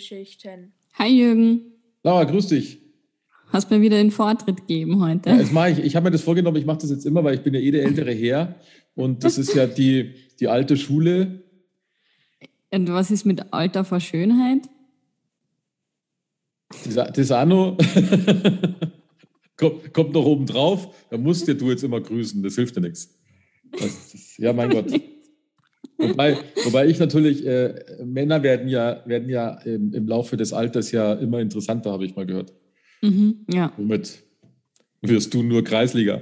Filmgeschichten. Hi Jürgen, Laura, grüß dich. hast mir wieder den Vortritt gegeben heute. Ja, das mache ich. Ich habe mir das vorgenommen, ich mache das jetzt immer, weil ich bin ja eh der ältere Herr. Und das ist ja die, die alte Schule. Und was ist mit Alter vor Schönheit? Das, das auch noch. kommt, kommt noch oben drauf. Da musst ja du jetzt immer grüßen. Das hilft dir nichts. Das, das, ja, mein Gott. Wobei, wobei ich natürlich, äh, Männer werden ja, werden ja im, im Laufe des Alters ja immer interessanter, habe ich mal gehört. Mhm, ja. Womit wirst du nur Kreisliga?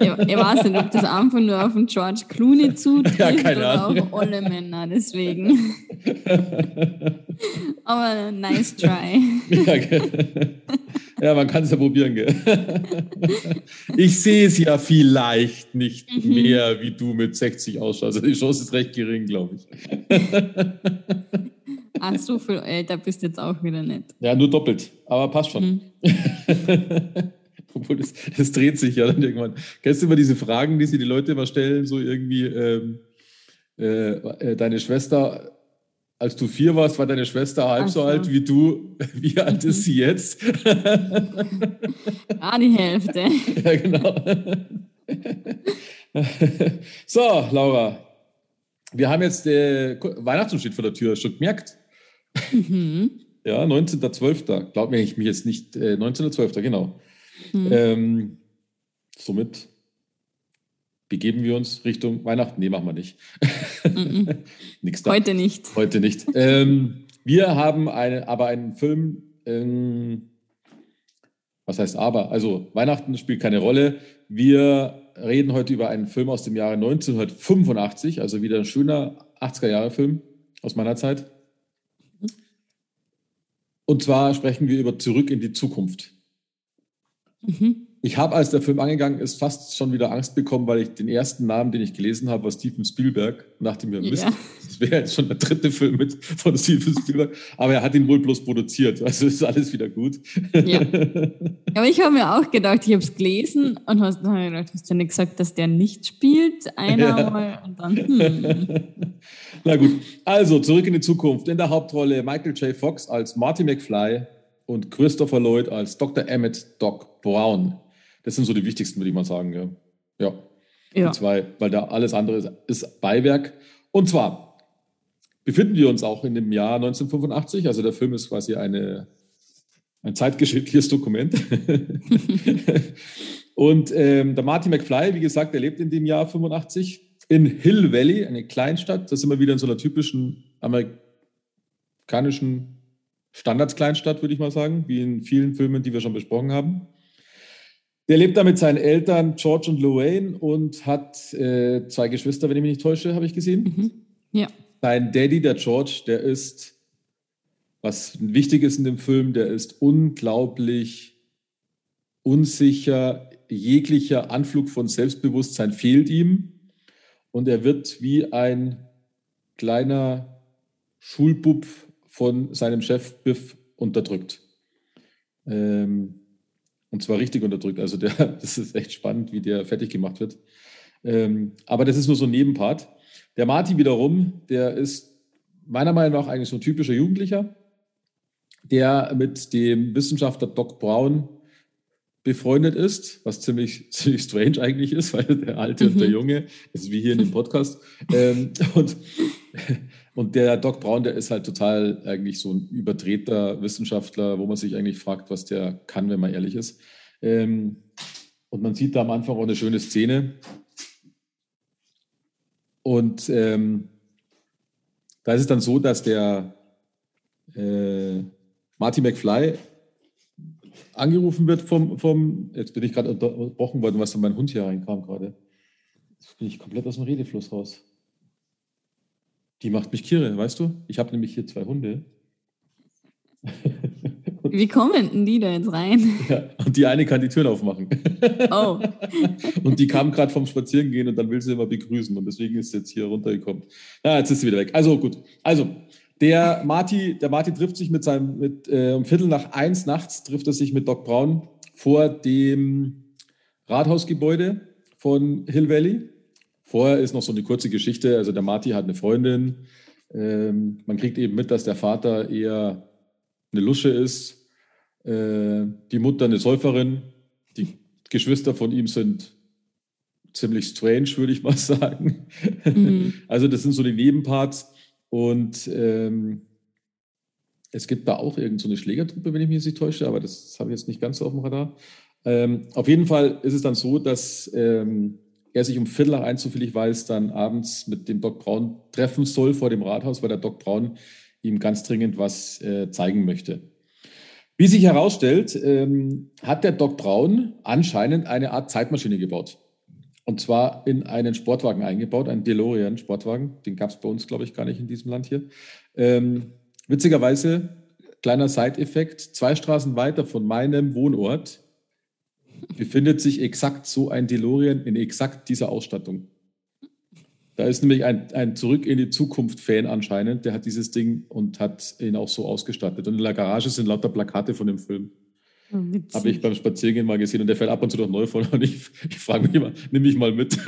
Ich, ich weiß nicht, ob das einfach nur auf den George Clooney zutrifft Ja, keine oder Ahnung. auf alle Männer, deswegen. Aber nice try. Ja, gell. Ja, man kann es ja probieren, gell? Ich sehe es ja vielleicht nicht Mhm. mehr, wie du mit 60 ausschaust. Also die Chance ist recht gering, glaube ich. Ach, so viel älter bist du jetzt auch wieder nicht. Ja, nur doppelt, aber passt schon. Mhm. Obwohl, das, das dreht sich ja dann irgendwann. Kennst du immer diese Fragen, die sich die Leute immer stellen, so irgendwie, ähm, äh, äh, deine Schwester, als du vier warst, war deine Schwester halb so so. alt wie du. Wie alt ist sie jetzt? Ah, die Hälfte. Ja, genau. so, Laura. Wir haben jetzt äh, Weihnachten steht vor der Tür, schon gemerkt. Mhm. Ja, 19.12. Glaub mir, ich mich jetzt nicht. Äh, 19.12. genau. Mhm. Ähm, somit begeben wir uns Richtung Weihnachten. Nee, machen wir nicht. Nix da. Heute nicht. Heute nicht. ähm, wir haben eine, aber einen Film, ähm, was heißt aber? Also Weihnachten spielt keine Rolle. Wir reden heute über einen Film aus dem Jahre 1985, also wieder ein schöner 80er-Jahre-Film aus meiner Zeit. Und zwar sprechen wir über Zurück in die Zukunft. Mhm. Ich habe, als der Film angegangen ist, fast schon wieder Angst bekommen, weil ich den ersten Namen, den ich gelesen habe, war Steven Spielberg. Und dachte mir, Mist, Ja. das wäre jetzt schon der dritte Film mit, von Steven Spielberg. Aber er hat ihn wohl bloß produziert. Also ist alles wieder gut. Ja. Aber ich habe mir auch gedacht, ich habe es gelesen und hast, dann hab ich gedacht, hast du nicht gesagt, dass der nicht spielt? Einer Ja. mal und dann, hm. Na gut, also zurück in die Zukunft. In der Hauptrolle Michael J. Fox als Marty McFly und Christopher Lloyd als Dr. Emmett Doc Brown. Das sind so die wichtigsten, würde ich mal sagen. Ja. ja. Ja. Die zwei, weil da alles andere ist, ist Beiwerk. Und zwar befinden wir uns auch in dem Jahr 1985. Also der Film ist quasi eine, ein zeitgeschichtliches Dokument. Und ähm, der Marty McFly, wie gesagt, der lebt in dem Jahr 85 in Hill Valley, eine Kleinstadt. Das sind wir wieder in so einer typischen amerikanischen Standardskleinstadt, würde ich mal sagen, wie in vielen Filmen, die wir schon besprochen haben. Der lebt da mit seinen Eltern George und Lorraine und hat äh, zwei Geschwister, wenn ich mich nicht täusche, habe ich gesehen. Mhm. Ja. Sein Daddy, der George, der ist, was wichtig ist in dem Film, der ist unglaublich unsicher. Jeglicher Anflug von Selbstbewusstsein fehlt ihm. Und er wird wie ein kleiner Schulbub von seinem Chef Biff unterdrückt. Ähm, und zwar richtig unterdrückt. Also der, das ist echt spannend, wie der fertig gemacht wird. Ähm, aber das ist nur so ein Nebenpart. Der Marty wiederum, der ist meiner Meinung nach eigentlich so ein typischer Jugendlicher, der mit dem Wissenschaftler Doc Brown befreundet ist, was ziemlich, ziemlich strange eigentlich ist, weil der Alte und der Mhm. Junge, das ist wie hier in dem Podcast. ähm, und, und der Doc Brown, der ist halt total eigentlich so ein überdrehter Wissenschaftler, wo man sich eigentlich fragt, was der kann, wenn man ehrlich ist. Ähm, und man sieht da am Anfang auch eine schöne Szene. Und ähm, da ist es dann so, dass der äh, Marty McFly angerufen wird vom, vom jetzt bin ich gerade unterbrochen worden, was da mein Hund hier reinkam gerade. Jetzt bin ich komplett aus dem Redefluss raus. Die macht mich kirre, weißt du? Ich habe nämlich hier zwei Hunde. Wie kommen denn die da jetzt rein? Ja, und die eine kann die Türen aufmachen. Oh, Und die kam gerade vom Spazierengehen und dann will sie immer begrüßen und deswegen ist sie jetzt hier runtergekommen. Na, jetzt ist sie wieder weg. Also gut. Also, Der Marty, der Marty trifft sich mit seinem, mit, äh, um Viertel nach eins nachts trifft er sich mit Doc Brown vor dem Rathausgebäude von Hill Valley. Vorher ist noch so eine kurze Geschichte. Also der Marty hat eine Freundin. Ähm, man kriegt eben mit, dass der Vater eher eine Lusche ist. Äh, die Mutter eine Säuferin. Die Geschwister von ihm sind ziemlich strange, würde ich mal sagen. Mhm. Also das sind so die Nebenparts. Und ähm, es gibt da auch irgendeine so Schlägertruppe, wenn ich mich nicht täusche, aber das habe ich jetzt nicht ganz so auf dem Radar. Ähm, auf jeden Fall ist es dann so, dass ähm, er sich um Viertel nach eins, soviel ich weiß, dann abends mit dem Doc Braun treffen soll vor dem Rathaus, weil der Doc Braun ihm ganz dringend was äh, zeigen möchte. Wie sich herausstellt, ähm, hat der Doc Braun anscheinend eine Art Zeitmaschine gebaut. Und zwar in einen Sportwagen eingebaut, einen DeLorean-Sportwagen. Den gab es bei uns, glaube ich, gar nicht in diesem Land hier. Ähm, witzigerweise, kleiner Side-Effekt, zwei Straßen weiter von meinem Wohnort befindet sich exakt so ein DeLorean in exakt dieser Ausstattung. Da ist nämlich ein, ein Zurück in die Zukunft-Fan anscheinend, der hat dieses Ding und hat ihn auch so ausgestattet. Und in der Garage sind lauter Plakate von dem Film. Habe ich beim Spaziergehen mal gesehen und der fällt ab und zu doch neu von. Und ich, ich frage mich immer, nimm mich mal mit.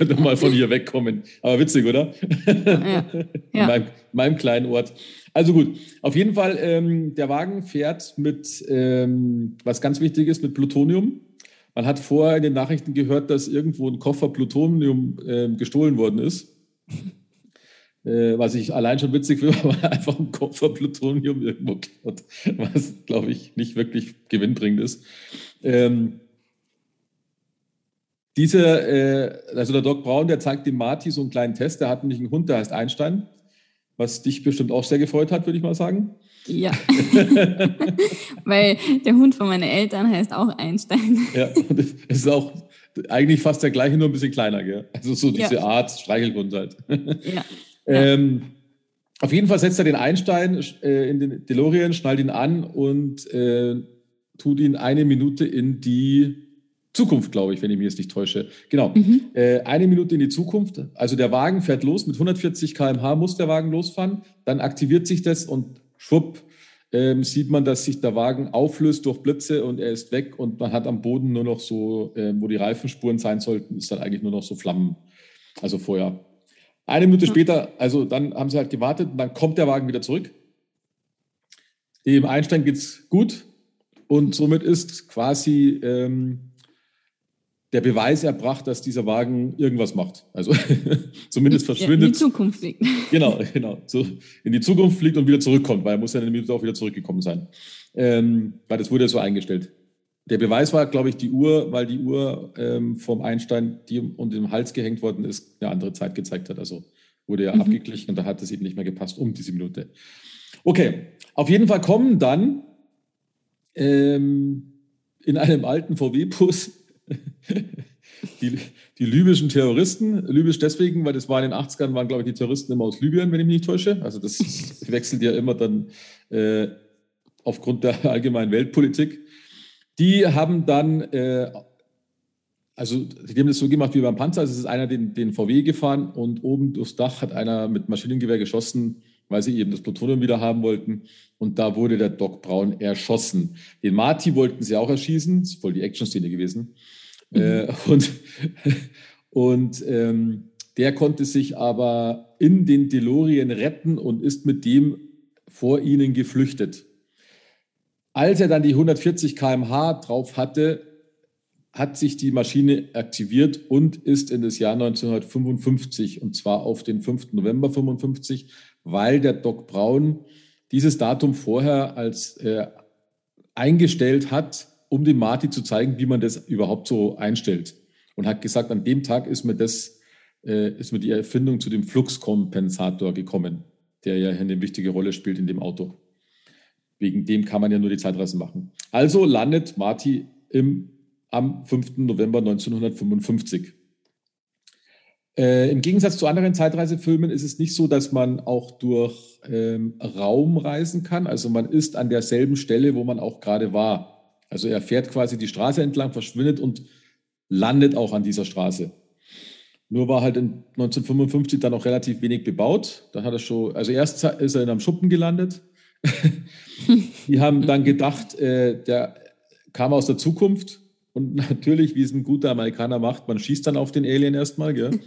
und mal von hier wegkommen. Aber witzig, oder? Ja. ja. In meinem, meinem, kleinen Ort. Also gut, auf jeden Fall, ähm, der Wagen fährt mit, ähm, was ganz wichtig ist, mit Plutonium. Man hat vorher in den Nachrichten gehört, dass irgendwo ein Koffer Plutonium äh, gestohlen worden ist. Äh, was ich allein schon witzig finde, weil einfach ein Koffer Plutonium irgendwo klaut, was, glaube ich, nicht wirklich gewinnbringend ist. Ähm, dieser, äh, also der Doc Braun, der zeigt dem Marty so einen kleinen Test, der hat nämlich einen Hund, der heißt Einstein, was dich bestimmt auch sehr gefreut hat, würde ich mal sagen. Ja, weil der Hund von meinen Eltern heißt auch Einstein. Ja, und es ist auch eigentlich fast der gleiche, nur ein bisschen kleiner, gell? Also so diese ja. Art Streichelhund halt. Ja. Ähm, auf jeden Fall setzt er den Einstein äh, in den DeLorean, schnallt ihn an und äh, tut ihn eine Minute in die Zukunft, glaube ich, wenn ich mich jetzt nicht täusche. Genau. Mhm. Äh, eine Minute in die Zukunft. Also der Wagen fährt los. Mit 140 km/h muss der Wagen losfahren. Dann aktiviert sich das und schwupp ähm, sieht man, dass sich der Wagen auflöst durch Blitze und er ist weg und man hat am Boden nur noch so, äh, wo die Reifenspuren sein sollten, ist dann eigentlich nur noch so Flammen, also Feuer. Eine Minute mhm. später, also dann haben sie halt gewartet und dann kommt der Wagen wieder zurück. Dem Einstein geht es gut und somit ist quasi ähm, der Beweis erbracht, dass dieser Wagen irgendwas macht. Also zumindest verschwindet. in die Zukunft fliegt. Genau, genau. So in die Zukunft fliegt und wieder zurückkommt, weil er muss ja in der Minute auch wieder zurückgekommen sein. Ähm, weil das wurde ja so eingestellt. Der Beweis war, glaube ich, die Uhr, weil die Uhr ähm, vom Einstein, die um den Hals gehängt worden ist, eine andere Zeit gezeigt hat. Also wurde ja mhm. abgeglichen und da hat es eben nicht mehr gepasst um diese Minute. Okay, auf jeden Fall kommen dann ähm, in einem alten VW-Bus die, die libyschen Terroristen. Libysch deswegen, weil das war in den 80ern, waren, glaube ich, die Terroristen immer aus Libyen, wenn ich mich nicht täusche. Also das wechselt ja immer dann äh, aufgrund der allgemeinen Weltpolitik. Die haben dann, äh, also die haben das so gemacht wie beim Panzer. Also es ist einer den, den VW gefahren und oben durchs Dach hat einer mit Maschinengewehr geschossen, weil sie eben das Plutonium wieder haben wollten. Und da wurde der Doc Braun erschossen. Den Marty wollten sie auch erschießen. Das ist voll die Action-Szene gewesen. Mhm. Äh, und und ähm, der konnte sich aber in den DeLorean retten und ist mit dem vor ihnen geflüchtet. Als er dann die 140 km/h drauf hatte, hat sich die Maschine aktiviert und ist in das Jahr 1955 und zwar auf den 5. November 55, weil der Doc Braun dieses Datum vorher als äh, eingestellt hat, um dem Marty zu zeigen, wie man das überhaupt so einstellt. Und hat gesagt, an dem Tag ist mir das, äh, ist mir die Erfindung zu dem Fluxkompensator gekommen, der ja eine wichtige Rolle spielt in dem Auto. Wegen dem kann man ja nur die Zeitreise machen. Also landet Marty im, am 5. November 1955. Äh, Im Gegensatz zu anderen Zeitreisefilmen ist es nicht so, dass man auch durch ähm, Raum reisen kann. Also man ist an derselben Stelle, wo man auch gerade war. Also er fährt quasi die Straße entlang, verschwindet und landet auch an dieser Straße. Nur war halt in 1955 dann auch relativ wenig bebaut. Da hat er schon, also erst ist er in einem Schuppen gelandet. die haben dann gedacht, äh, der kam aus der Zukunft und natürlich, wie es ein guter Amerikaner macht, man schießt dann auf den Alien erstmal, gell?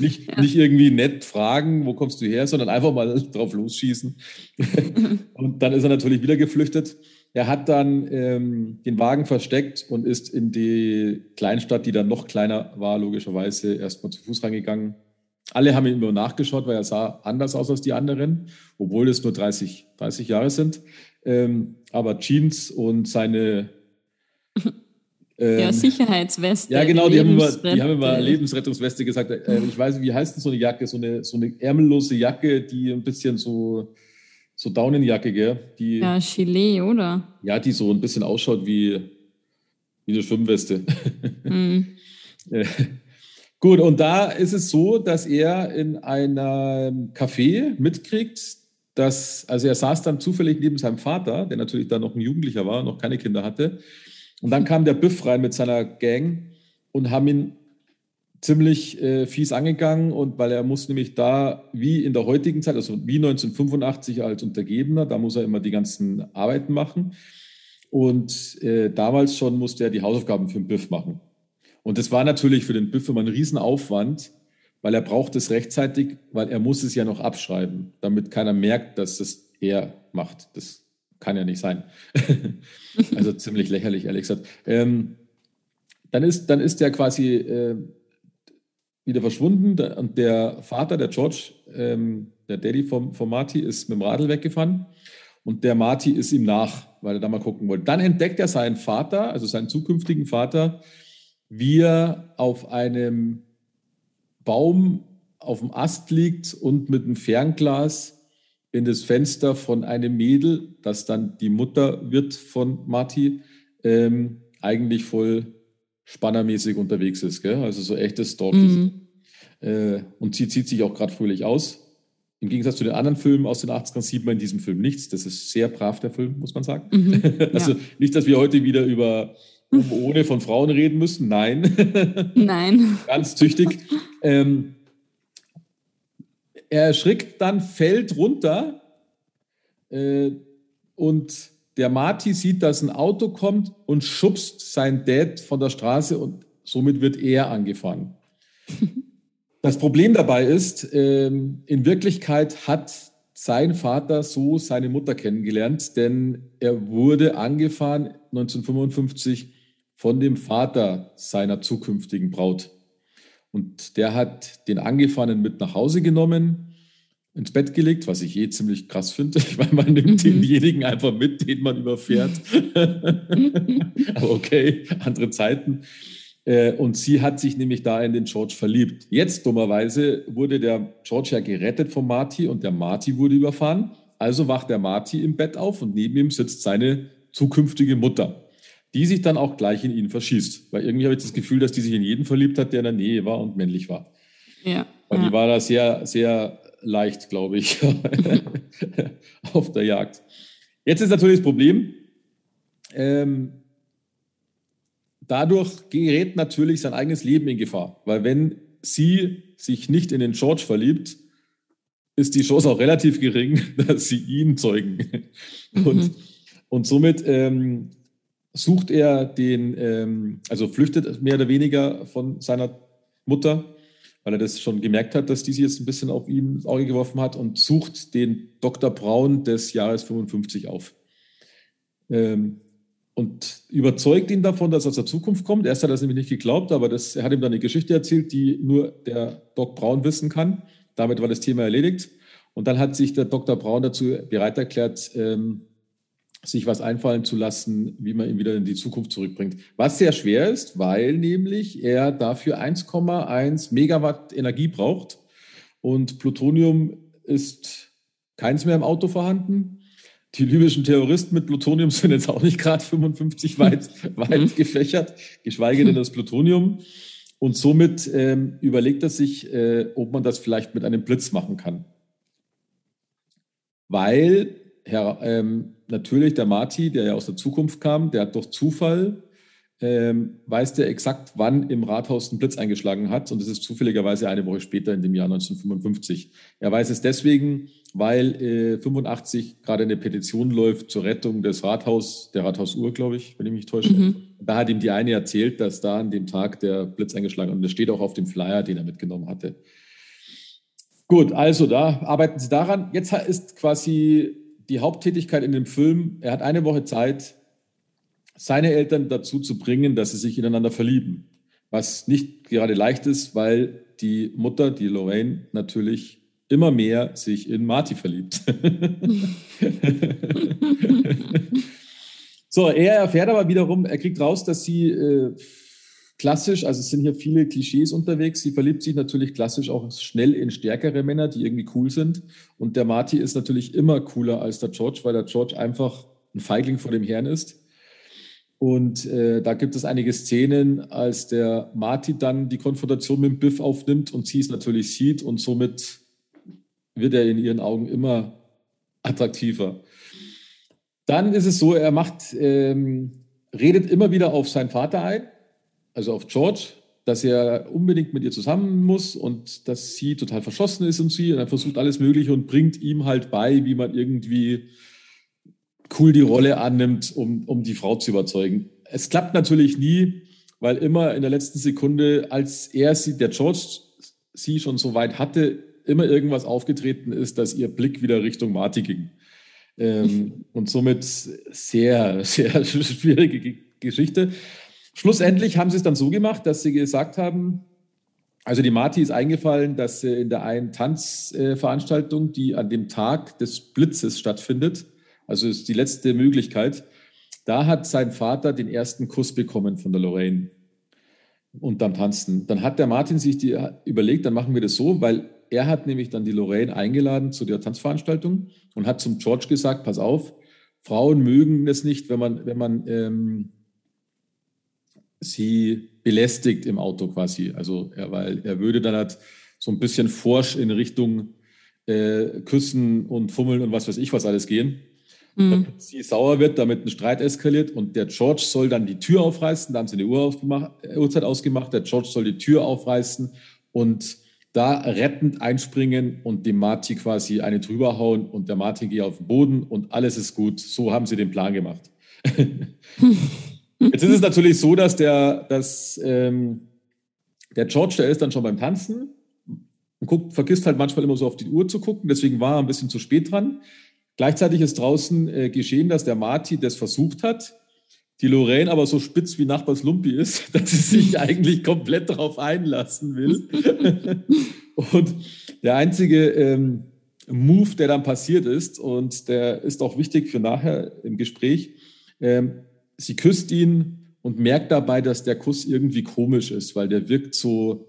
nicht, ja. nicht irgendwie nett fragen, wo kommst du her, sondern einfach mal drauf losschießen. und dann ist er natürlich wieder geflüchtet. Er hat dann ähm, den Wagen versteckt und ist in die Kleinstadt, die dann noch kleiner war, logischerweise erstmal zu Fuß reingegangen. Alle haben ihm immer nachgeschaut, weil er sah anders aus als die anderen, obwohl es nur 30, 30 Jahre sind. Ähm, aber Jeans und seine ähm, ja, Sicherheitsweste. Ja, genau, die haben, immer, die haben immer Lebensrettungsweste gesagt. Äh, ich weiß nicht, wie heißt denn so eine Jacke? So eine, so eine ärmellose Jacke, die ein bisschen so, so Daunenjacke, gell? Die, ja, Gilet, oder? Ja, die so ein bisschen ausschaut wie, wie eine Schwimmweste. Mhm. Gut, und da ist es so, dass er in einem Café mitkriegt, dass, also er saß dann zufällig neben seinem Vater, der natürlich dann noch ein Jugendlicher war, noch keine Kinder hatte. Und dann kam der Büff rein mit seiner Gang und haben ihn ziemlich äh, fies angegangen und weil er muss nämlich da wie in der heutigen Zeit, also wie 1985 als Untergebener, da muss er immer die ganzen Arbeiten machen. Und äh, damals schon musste er die Hausaufgaben für den Büff machen. Und das war natürlich für den Büff immer ein Riesenaufwand, weil er braucht es rechtzeitig, weil er muss es ja noch abschreiben, damit keiner merkt, dass das er macht. Das kann ja nicht sein. also ziemlich lächerlich, ehrlich gesagt. Ähm, dann, ist, dann ist der quasi äh, wieder verschwunden und der Vater, der George, ähm, der Daddy vom, vom Marty, ist mit dem Radl weggefahren und der Marty ist ihm nach, weil er da mal gucken wollte. Dann entdeckt er seinen Vater, also seinen zukünftigen Vater, wie er auf einem Baum auf dem Ast liegt und mit einem Fernglas in das Fenster von einem Mädel, das dann die Mutter wird von Marty, ähm, eigentlich voll spannermäßig unterwegs ist. Gell? Also so echtes Stalking. Mhm. Äh, und sie zieht sich auch gerade fröhlich aus. Im Gegensatz zu den anderen Filmen aus den 80ern sieht man in diesem Film nichts. Das ist sehr brav, der Film, muss man sagen. Mhm, also ja. nicht, dass wir heute wieder über ohne von Frauen reden müssen. Nein. Nein. Ganz züchtig. Ähm, er erschrickt dann, fällt runter äh, und der Marty sieht, dass ein Auto kommt und schubst seinen Dad von der Straße und somit wird er angefahren. Das Problem dabei ist, ähm, in Wirklichkeit hat sein Vater so seine Mutter kennengelernt, denn er wurde angefahren 1955 von dem Vater seiner zukünftigen Braut. Und der hat den Angefahrenen mit nach Hause genommen, ins Bett gelegt, was ich eh ziemlich krass finde, weil man nimmt mhm. denjenigen einfach mit, den man überfährt. Aber okay, andere Zeiten. Äh, und sie hat sich nämlich da in den George verliebt. Jetzt, dummerweise, wurde der George ja gerettet vom Marty und der Marty wurde überfahren. Also wacht der Marty im Bett auf und neben ihm sitzt seine zukünftige Mutter die sich dann auch gleich in ihn verschießt. Weil irgendwie habe ich das Gefühl, dass die sich in jeden verliebt hat, der in der Nähe war und männlich war. Ja. Weil ja. die war da sehr, sehr leicht, glaube ich, auf der Jagd. Jetzt ist natürlich das Problem, ähm, dadurch gerät natürlich sein eigenes Leben in Gefahr. Weil wenn sie sich nicht in den George verliebt, ist die Chance auch relativ gering, dass sie ihn zeugen. Mhm. Und, und somit ähm, sucht er den, ähm, also flüchtet mehr oder weniger von seiner Mutter, weil er das schon gemerkt hat, dass die sich jetzt ein bisschen auf ihn ins Auge geworfen hat und sucht den Dr. Braun des Jahres 55 auf. Ähm, und überzeugt ihn davon, dass er der Zukunft kommt. Erst hat er das nämlich nicht geglaubt, aber das, er hat ihm dann eine Geschichte erzählt, die nur der Doc Braun wissen kann. Damit war das Thema erledigt. Und dann hat sich der Dr. Braun dazu bereit erklärt, ähm, sich was einfallen zu lassen, wie man ihn wieder in die Zukunft zurückbringt. Was sehr schwer ist, weil nämlich er dafür 1,1 Megawatt Energie braucht und Plutonium ist keins mehr im Auto vorhanden. Die libyschen Terroristen mit Plutonium sind jetzt auch nicht gerade 55 weit, weit mhm. gefächert, geschweige denn das Plutonium. Und somit ähm, überlegt er sich, äh, ob man das vielleicht mit einem Blitz machen kann. Weil Herr, ähm, natürlich der Marty, der ja aus der Zukunft kam, der hat durch Zufall ähm, weiß der exakt, wann im Rathaus ein Blitz eingeschlagen hat. Und das ist zufälligerweise eine Woche später in dem Jahr 1955. Er weiß es deswegen, weil äh, 85 gerade eine Petition läuft zur Rettung des Rathaus, der Rathausuhr, glaube ich, wenn ich mich täusche. Mhm. Da hat ihm die eine erzählt, dass da an dem Tag der Blitz eingeschlagen hat. Und das steht auch auf dem Flyer, den er mitgenommen hatte. Gut, also da arbeiten Sie daran. Jetzt ist quasi die Haupttätigkeit in dem Film, er hat eine Woche Zeit, seine Eltern dazu zu bringen, dass sie sich ineinander verlieben. Was nicht gerade leicht ist, weil die Mutter, die Lorraine, natürlich immer mehr sich in Marty verliebt. so, er erfährt aber wiederum, er kriegt raus, dass sie äh, klassisch, also es sind hier viele Klischees unterwegs. Sie verliebt sich natürlich klassisch auch schnell in stärkere Männer, die irgendwie cool sind. Und der Marty ist natürlich immer cooler als der George, weil der George einfach ein Feigling vor dem Herrn ist. Und äh, da gibt es einige Szenen, als der Marty dann die Konfrontation mit dem Biff aufnimmt und sie es natürlich sieht und somit wird er in ihren Augen immer attraktiver. Dann ist es so, er macht, ähm, redet immer wieder auf seinen Vater ein also auf George, dass er unbedingt mit ihr zusammen muss und dass sie total verschossen ist und sie und er versucht alles Mögliche und bringt ihm halt bei, wie man irgendwie cool die Rolle annimmt, um, um die Frau zu überzeugen. Es klappt natürlich nie, weil immer in der letzten Sekunde, als er sie, der George sie schon so weit hatte, immer irgendwas aufgetreten ist, dass ihr Blick wieder Richtung Marty ging. Ähm, und somit sehr, sehr schwierige Geschichte. Schlussendlich haben sie es dann so gemacht, dass sie gesagt haben, also die Marti ist eingefallen, dass in der einen Tanzveranstaltung, die an dem Tag des Blitzes stattfindet, also ist die letzte Möglichkeit, da hat sein Vater den ersten Kuss bekommen von der Lorraine und dann tanzen. Dann hat der Martin sich die überlegt, dann machen wir das so, weil er hat nämlich dann die Lorraine eingeladen zu der Tanzveranstaltung und hat zum George gesagt, pass auf, Frauen mögen das nicht, wenn man, wenn man ähm, sie belästigt im Auto quasi. Also er, weil er würde dann halt so ein bisschen forsch in Richtung äh, Küssen und Fummeln und was weiß ich was alles gehen. Mhm. Damit sie sauer wird, damit ein Streit eskaliert und der George soll dann die Tür aufreißen. Da haben sie eine Uhr äh, Uhrzeit ausgemacht. Der George soll die Tür aufreißen und da rettend einspringen und dem Marty quasi eine drüber hauen und der Martin geht auf den Boden und alles ist gut. So haben sie den Plan gemacht. Jetzt ist es natürlich so, dass der, dass, ähm, der George, der ist dann schon beim Tanzen und guckt, vergisst halt manchmal immer so auf die Uhr zu gucken, deswegen war er ein bisschen zu spät dran. Gleichzeitig ist draußen äh, geschehen, dass der Marty das versucht hat, die Lorraine aber so spitz wie Nachbars Lumpi ist, dass sie sich eigentlich komplett darauf einlassen will. und der einzige ähm, Move, der dann passiert ist, und der ist auch wichtig für nachher im Gespräch, ähm, sie küsst ihn und merkt dabei, dass der Kuss irgendwie komisch ist, weil der wirkt so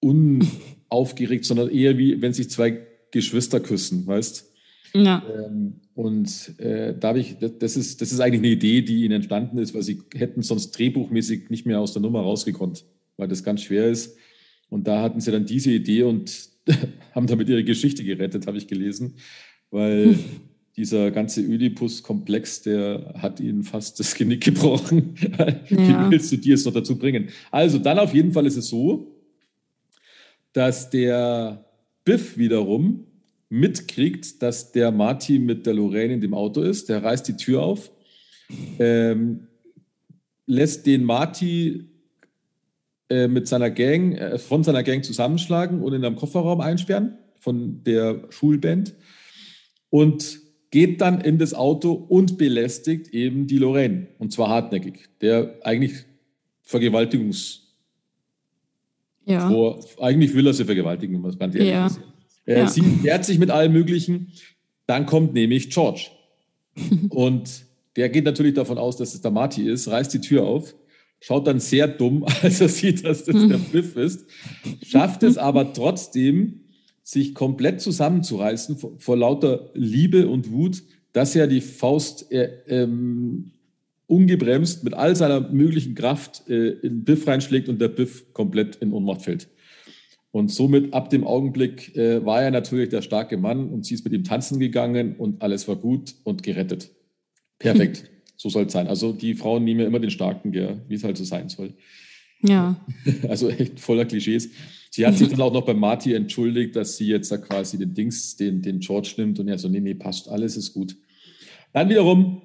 unaufgeregt, sondern eher wie wenn sich zwei Geschwister küssen, weißt? Ja. Ähm, und äh, da habe ich, das ist, das ist eigentlich eine Idee, die ihnen entstanden ist, weil sie hätten sonst drehbuchmäßig nicht mehr aus der Nummer rausgekonnt, weil das ganz schwer ist. Und da hatten sie dann diese Idee und haben damit ihre Geschichte gerettet, habe ich gelesen, weil dieser ganze Oedipus-Komplex, der hat ihnen fast das Genick gebrochen. Ja. Wie willst du dir es noch dazu bringen? Also dann auf jeden Fall ist es so, dass der Biff wiederum mitkriegt, dass der Marty mit der Lorraine in dem Auto ist. Der reißt die Tür auf, ähm, lässt den Marty äh, mit seiner Gang, äh, von seiner Gang zusammenschlagen und in einem Kofferraum einsperren von der Schulband und geht dann in das Auto und belästigt eben die Lorraine. Und zwar hartnäckig. Der eigentlich Vergewaltigungs... Ja. Vor, eigentlich will er sie vergewaltigen, was ganz ehrlich ja. ist. Äh, ja. Sie wehrt sich mit allem Möglichen. Dann kommt nämlich George. und der geht natürlich davon aus, dass es der Marty ist, reißt die Tür auf, schaut dann sehr dumm, als er sieht, dass das der Biff ist, schafft es aber trotzdem, sich komplett zusammenzureißen vor, vor lauter Liebe und Wut, dass er die Faust äh, ähm, ungebremst mit all seiner möglichen Kraft äh, in Biff reinschlägt und der Biff komplett in Ohnmacht fällt. Und somit ab dem Augenblick äh, war er natürlich der starke Mann und sie ist mit ihm tanzen gegangen und alles war gut und gerettet. Perfekt. So soll es sein. Also die Frauen nehmen ja immer den Starken, wie es halt so sein soll. Ja. Also echt voller Klischees. Sie hat sich dann auch noch bei Marty entschuldigt, dass sie jetzt da quasi den Dings, den, den George nimmt und er so, nee, nee, passt, alles ist gut. Dann wiederum,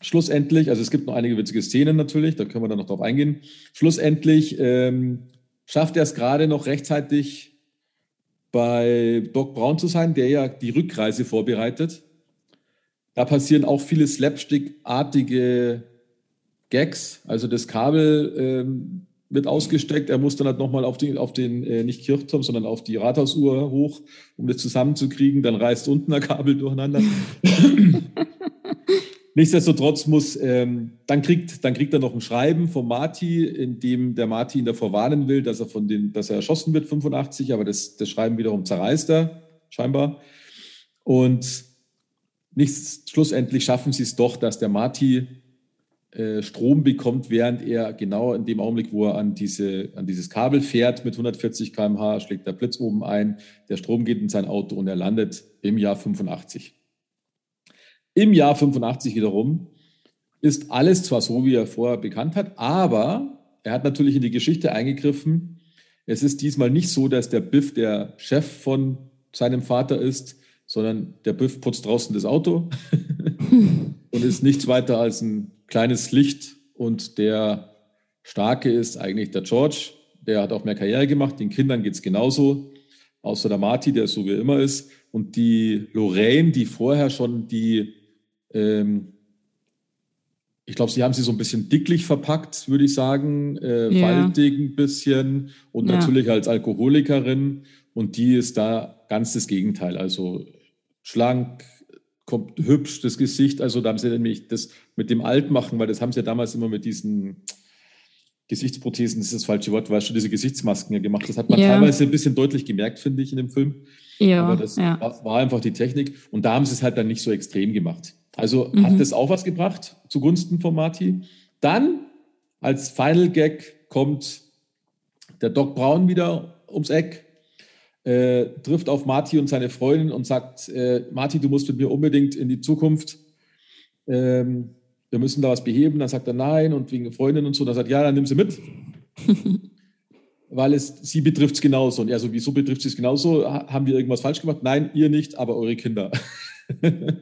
schlussendlich, also es gibt noch einige witzige Szenen natürlich, da können wir dann noch drauf eingehen. Schlussendlich ähm, schafft er es gerade noch rechtzeitig bei Doc Brown zu sein, der ja die Rückreise vorbereitet. Da passieren auch viele Slapstick-artige Gags. Also das Kabel ähm, wird ausgesteckt. Er muss dann halt nochmal auf den, auf den äh, nicht Kirchturm, sondern auf die Rathausuhr hoch, um das zusammenzukriegen. Dann reißt unten ein Kabel durcheinander. Nichtsdestotrotz muss, ähm, dann, kriegt, dann kriegt er noch ein Schreiben vom Marty, in dem der Marty ihn davor warnen will, dass er, von den, dass er erschossen wird, 85, aber das, das Schreiben wiederum zerreißt er, scheinbar. Und nichts, schlussendlich schaffen sie es doch, dass der Marty äh, Strom bekommt, während er genau in dem Augenblick, wo er an, diese, an dieses Kabel fährt mit 140 km/h, schlägt der Blitz oben ein, der Strom geht in sein Auto und er landet im Jahr 85. Im Jahr 85 wiederum ist alles zwar so, wie er vorher bekannt hat, aber er hat natürlich in die Geschichte eingegriffen. Es ist diesmal nicht so, dass der Biff der Chef von seinem Vater ist, sondern der Biff putzt draußen das Auto und ist nichts weiter als ein kleines Licht und der Starke ist eigentlich der George. Der hat auch mehr Karriere gemacht. Den Kindern geht es genauso, außer der Marty, der so wie er immer ist. Und die Lorraine, die vorher schon die, ähm, ich glaube, sie haben sie so ein bisschen dicklich verpackt, würde ich sagen, äh, ja. faltig ein bisschen und ja. natürlich als Alkoholikerin. Und die ist da ganz das Gegenteil. Also schlank, kommt hübsch das Gesicht. Also da haben sie nämlich das mit dem Altmachen, weil das haben sie ja damals immer mit diesen Gesichtsprothesen, das ist das falsche Wort, weil schon diese Gesichtsmasken ja gemacht. Das hat man ja. teilweise ein bisschen deutlich gemerkt, finde ich, in dem Film. Ja, Aber das ja. war einfach die Technik. Und da haben sie es halt dann nicht so extrem gemacht. Also mhm. hat das auch was gebracht zugunsten von Marty. Dann als Final Gag kommt der Doc Brown wieder ums Eck äh, trifft auf Marty und seine Freundin und sagt, äh, Marty, du musst mit mir unbedingt in die Zukunft. Ähm, wir müssen da was beheben. Dann sagt er nein und wegen Freundin und so. Dann sagt er, ja, dann nimm sie mit. Weil es sie betrifft es genauso. Und er so, wieso betrifft sie es genauso? Haben wir irgendwas falsch gemacht? Nein, ihr nicht, aber eure Kinder.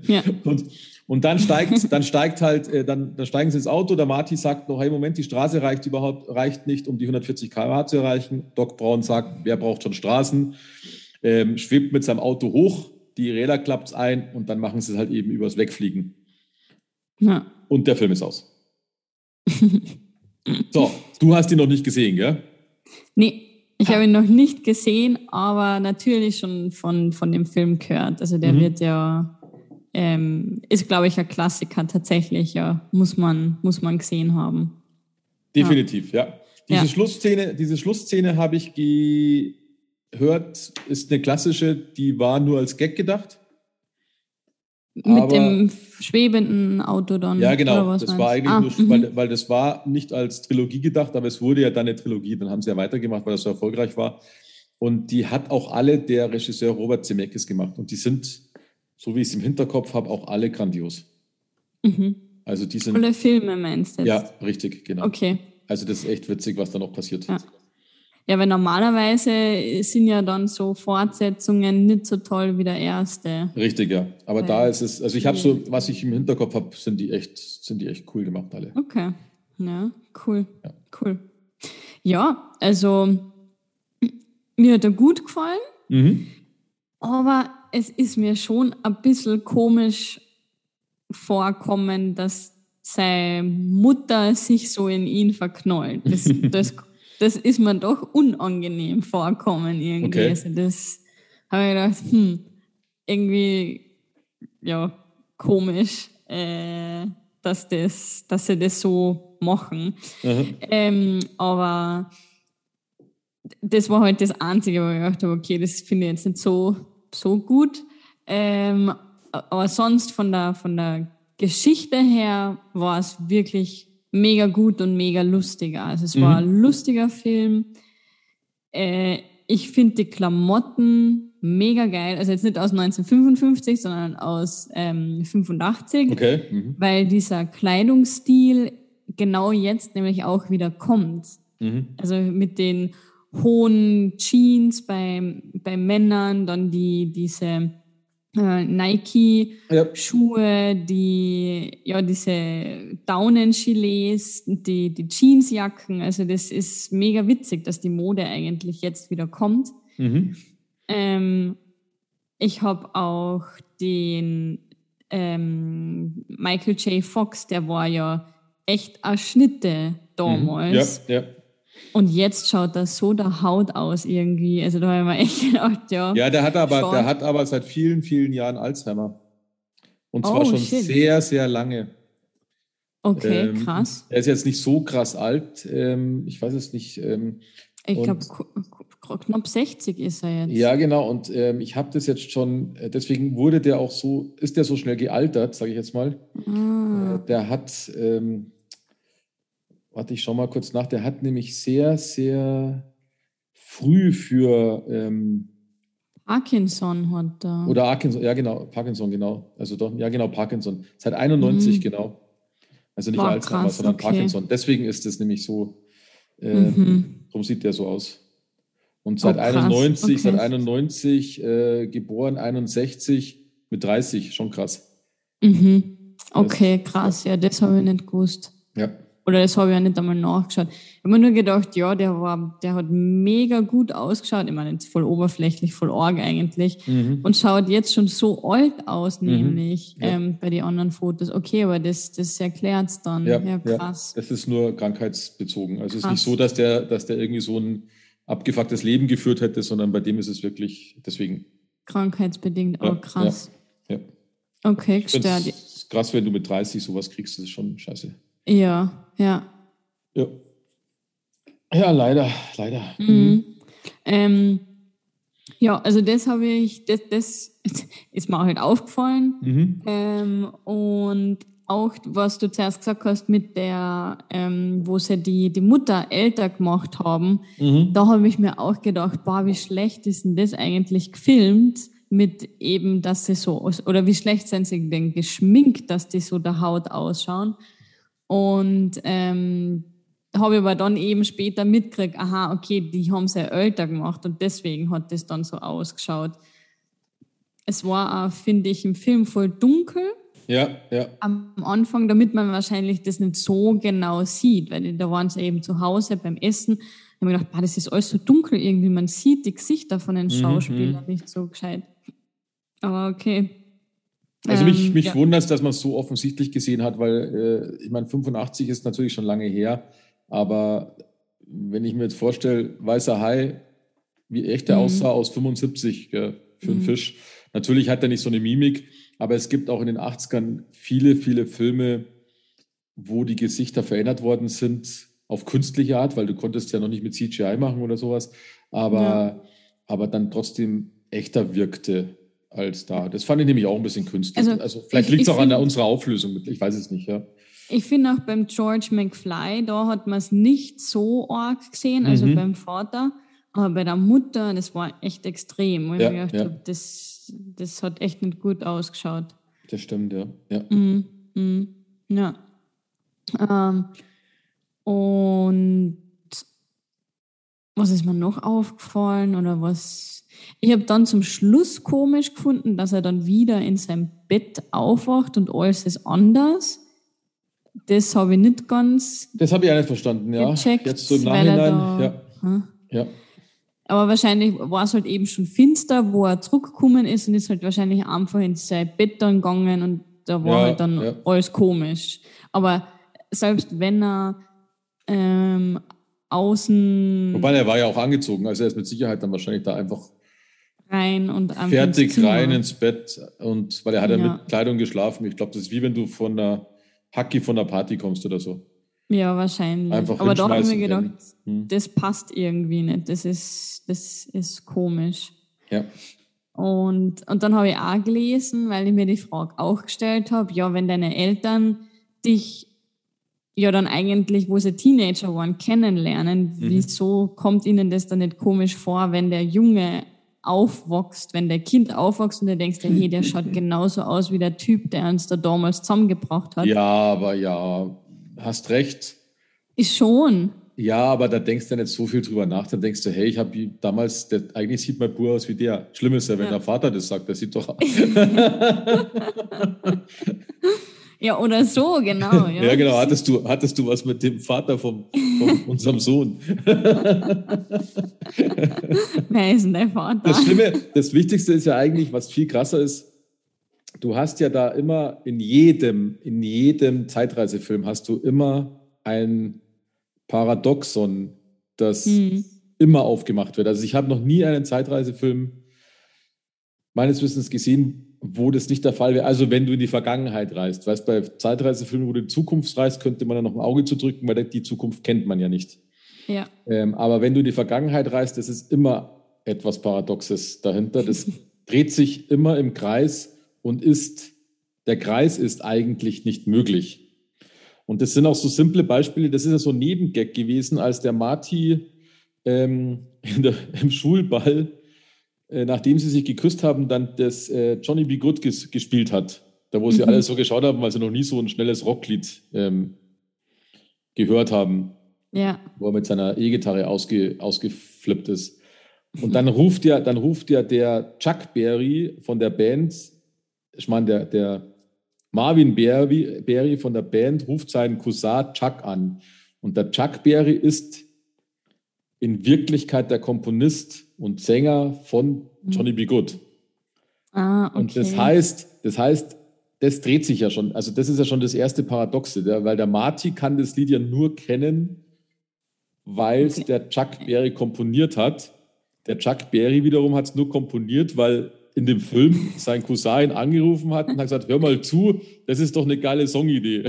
ja. und, und dann steigt, dann steigt halt, äh, dann, dann steigen sie ins Auto. Der Marty sagt noch, hey, Moment, die Straße reicht überhaupt, reicht nicht, um die 140 km/h zu erreichen. Doc Brown sagt, wer braucht schon Straßen? ähm, schwebt mit seinem Auto hoch, die Räder klappt ein und dann machen sie es halt eben übers Wegfliegen. Ja. Und der Film ist aus. so, du hast ihn noch nicht gesehen, gell? Nee, ich habe ihn noch nicht gesehen, aber natürlich schon von, von dem Film gehört. Also der mhm. wird ja, ähm, ist glaube ich ein Klassiker tatsächlich, ja, muss man, muss man gesehen haben. Definitiv, ja. ja. Diese ja. Schlussszene, diese Schlussszene habe ich ge hört, ist eine klassische, die war nur als Gag gedacht. Mit aber, dem schwebenden Auto dann. Ja, genau. das war eigentlich ah, nur, mhm. weil, weil das war nicht als Trilogie gedacht, aber es wurde ja dann eine Trilogie. Dann haben sie ja weitergemacht, weil das so erfolgreich war. Und die hat auch alle der Regisseur Robert Zemeckis gemacht. Und die sind, so wie ich es im Hinterkopf habe, auch alle grandios. Mhm. Also die sind. Alle Filme meinst du jetzt? Ja, richtig, genau. Okay. Also das ist echt witzig, was da noch passiert. Ja. Ja, weil normalerweise sind ja dann so Fortsetzungen nicht so toll wie der erste. Richtig, ja. Aber ja. da ist es, also ich habe so, was ich im Hinterkopf habe, sind die echt, sind die echt cool gemacht alle. Okay. Ja, cool. Ja. Cool. Ja, also mir hat er gut gefallen, mhm. aber es ist mir schon ein bisschen komisch vorkommen, dass seine Mutter sich so in ihn verknallt. Das, das das ist mir doch unangenehm vorkommen irgendwie. Okay. Also das habe ich gedacht, hm, irgendwie, ja, komisch, äh, dass, das, dass sie das so machen. Ähm, aber das war halt das Einzige, wo ich gedacht habe, okay, das finde ich jetzt nicht so, so gut. Ähm, aber sonst von der, von der Geschichte her war es wirklich mega gut und mega lustig. Also es mhm. war ein lustiger Film. Äh, ich finde die Klamotten mega geil. Also jetzt nicht aus 1955, sondern aus ähm, 85. Okay. Mhm. Weil dieser Kleidungsstil genau jetzt nämlich auch wieder kommt. Mhm. Also mit den hohen Jeans bei, bei Männern, dann die, diese äh, Nike-Schuhe, ja. die, ja, diese Daunenchilets, die, die Jeansjacken. Also das ist mega witzig, dass die Mode eigentlich jetzt wieder kommt. Mhm. Ähm, ich habe auch den ähm, Michael J. Fox, der war ja echt Schnitte damals. Mhm. Ja, ja. Und jetzt schaut das so der Haut aus irgendwie. Also da habe ich mir echt gedacht, ja. Ja, der hat aber, der hat aber seit vielen, vielen Jahren Alzheimer. Und zwar oh, schon shit. sehr, sehr lange. Okay, ähm, krass. Er ist jetzt nicht so krass alt. Ähm, ich weiß es nicht. Ähm, ich glaube, knapp 60 ist er jetzt. Ja, genau. Und ähm, ich habe das jetzt schon, äh, deswegen wurde der auch so, ist der so schnell gealtert, sage ich jetzt mal. Ah. Äh, der hat, ähm, warte, ich schau mal kurz nach, der hat nämlich sehr, sehr früh für ähm, Parkinson hat er. Oder Parkinson, ja genau, Parkinson, genau. Also doch, ja genau, Parkinson. Seit 91, mhm. genau. Also nicht Alzheimer, sondern okay. Parkinson. Deswegen ist es nämlich so, äh, mhm. darum sieht der so aus. Und seit oh, 91, okay. seit 91, äh, geboren 61 mit 30, schon krass. Mhm. Okay, krass, ja, das habe ich nicht gewusst. Ja. Oder das habe ich ja nicht einmal nachgeschaut. Ich habe mir nur gedacht, ja, der war, der hat mega gut ausgeschaut. Ich meine, jetzt voll oberflächlich, voll arg eigentlich. Mhm. Und schaut jetzt schon so alt aus, mhm. nämlich ja. ähm, bei den anderen Fotos. Okay, aber das, das erklärt es dann. Ja, ja, krass. Das ist nur krankheitsbezogen. Also es ist nicht so, dass der, dass der irgendwie so ein abgefucktes Leben geführt hätte, sondern bei dem ist es wirklich deswegen. Krankheitsbedingt, oh krass. Ja. Okay, gestört. Krass, wenn du mit 30 sowas kriegst, das ist schon scheiße. Ja, ja. Ja. Ja, leider, leider. Mhm. Mhm. Ähm, ja, also das habe ich, das, das ist mir halt aufgefallen. Mhm. Ähm, und auch, was du zuerst gesagt hast, mit der, ähm, wo sie die, die Mutter älter gemacht haben, mhm. da habe ich mir auch gedacht, boah, wie schlecht ist denn das eigentlich gefilmt? Mit eben, dass sie so, oder wie schlecht sind sie denn geschminkt, dass die so der Haut ausschauen? Und ähm, habe aber dann eben später mitgekriegt, aha, okay, die haben sie älter gemacht und deswegen hat das dann so ausgeschaut. Es war auch, finde ich, im Film voll dunkel. Ja, ja. Am Anfang, damit man wahrscheinlich das nicht so genau sieht, weil da waren sie eben zu Hause beim Essen. Da habe ich gedacht, das ist alles so dunkel irgendwie, man sieht die Gesichter von den mhm, Schauspielern mhm. nicht so gescheit. Aber okay. Also mich, ähm, mich ja. wundert es, dass man es so offensichtlich gesehen hat, weil äh, ich meine, 85 ist natürlich schon lange her, aber wenn ich mir jetzt vorstelle, weißer Hai, wie echt der mhm. aussah aus 75 gell, für einen mhm. Fisch. Natürlich hat er nicht so eine Mimik, aber es gibt auch in den 80ern viele, viele Filme, wo die Gesichter verändert worden sind auf künstliche Art, weil du konntest ja noch nicht mit CGI machen oder sowas, aber, ja. aber dann trotzdem echter wirkte als da. Das fand ich nämlich auch ein bisschen künstlich. Also, also vielleicht liegt es auch an der, unserer Auflösung, ich weiß es nicht, ja. Ich finde auch beim George McFly, da hat man es nicht so arg gesehen, also mhm. beim Vater, aber bei der Mutter, das war echt extrem. Ja, ich gedacht, ja. das, das hat echt nicht gut ausgeschaut. Das stimmt, ja. Ja. Mhm. Mhm. ja. Ähm, und was ist mir noch aufgefallen oder was ich habe dann zum Schluss komisch gefunden, dass er dann wieder in seinem Bett aufwacht und alles ist anders. Das habe ich nicht ganz. Das habe ich auch nicht verstanden, ja. Gecheckt, Jetzt so im Nachhinein, da, ja. Hm? ja. Aber wahrscheinlich war es halt eben schon finster, wo er zurückgekommen ist und ist halt wahrscheinlich einfach in sein Bett dann gegangen und da war ja, halt dann ja. alles komisch. Aber selbst wenn er ähm, außen. Wobei er war ja auch angezogen, also er ist mit Sicherheit dann wahrscheinlich da einfach rein und fertig ins rein ins Bett und weil er hat ja, ja mit Kleidung geschlafen. Ich glaube, das ist wie wenn du von der Hacki von der Party kommst oder so. Ja, wahrscheinlich. Einfach Aber da habe ich mir gedacht, hm. das passt irgendwie nicht. Das ist, das ist komisch. Ja. Und, und dann habe ich auch gelesen, weil ich mir die Frage auch gestellt habe, ja, wenn deine Eltern dich ja dann eigentlich, wo sie Teenager waren, kennenlernen, mhm. wieso kommt ihnen das dann nicht komisch vor, wenn der Junge aufwächst, wenn der Kind aufwächst und du denkst, hey, der schaut genauso aus wie der Typ, der uns da damals zusammengebracht hat. Ja, aber ja, hast recht. Ist schon. Ja, aber da denkst du nicht so viel drüber nach. Dann denkst du, hey, ich habe damals, der, eigentlich sieht mein Bub aus wie der. Schlimm ist ja, wenn ja. der Vater das sagt, der sieht doch aus. ja, oder so, genau. Ja, ja genau. Hattest du, hattest du was mit dem Vater von unserem Sohn? Wer ist denn der Vater? Das Schlimme, das Wichtigste ist ja eigentlich, was viel krasser ist, du hast ja da immer in jedem, in jedem Zeitreisefilm hast du immer ein Paradoxon, das mhm. immer aufgemacht wird. Also ich habe noch nie einen Zeitreisefilm meines Wissens gesehen, wo das nicht der Fall wäre. Also wenn du in die Vergangenheit reist. Weißt bei Zeitreisefilmen, wo du in die Zukunft reist, könnte man da noch ein Auge zu drücken, weil die Zukunft kennt man ja nicht. Ja. Ähm, aber wenn du in die Vergangenheit reist, das ist immer etwas Paradoxes dahinter. Das dreht sich immer im Kreis und ist, der Kreis ist eigentlich nicht möglich. Und das sind auch so simple Beispiele. Das ist ja so ein Nebengag gewesen, als der Marty ähm, der, im Schulball, nachdem sie sich geküsst haben, dann das äh, Johnny B. Good ges gespielt hat. Da, wo sie mhm. alle so geschaut haben, weil sie noch nie so ein schnelles Rocklied ähm, gehört haben. Ja. Wo er mit seiner E-Gitarre ausge, ausgeflippt ist. Und dann ruft ja, dann ruft ja der Chuck Berry von der Band, ich meine, der, der Marvin Berry, Berry von der Band ruft seinen Cousin Chuck an. Und der Chuck Berry ist in Wirklichkeit der Komponist und Sänger von Johnny B. Good. Ah, okay. Und das heißt, das heißt, das dreht sich ja schon. Also das ist ja schon das erste Paradoxe, ja, weil der Marty kann das Lied ja nur kennen, weil es der Chuck Berry komponiert hat. Der Chuck Berry wiederum hat es nur komponiert, weil in dem Film sein Cousin angerufen hat und hat gesagt, hör mal zu, das ist doch eine geile Songidee.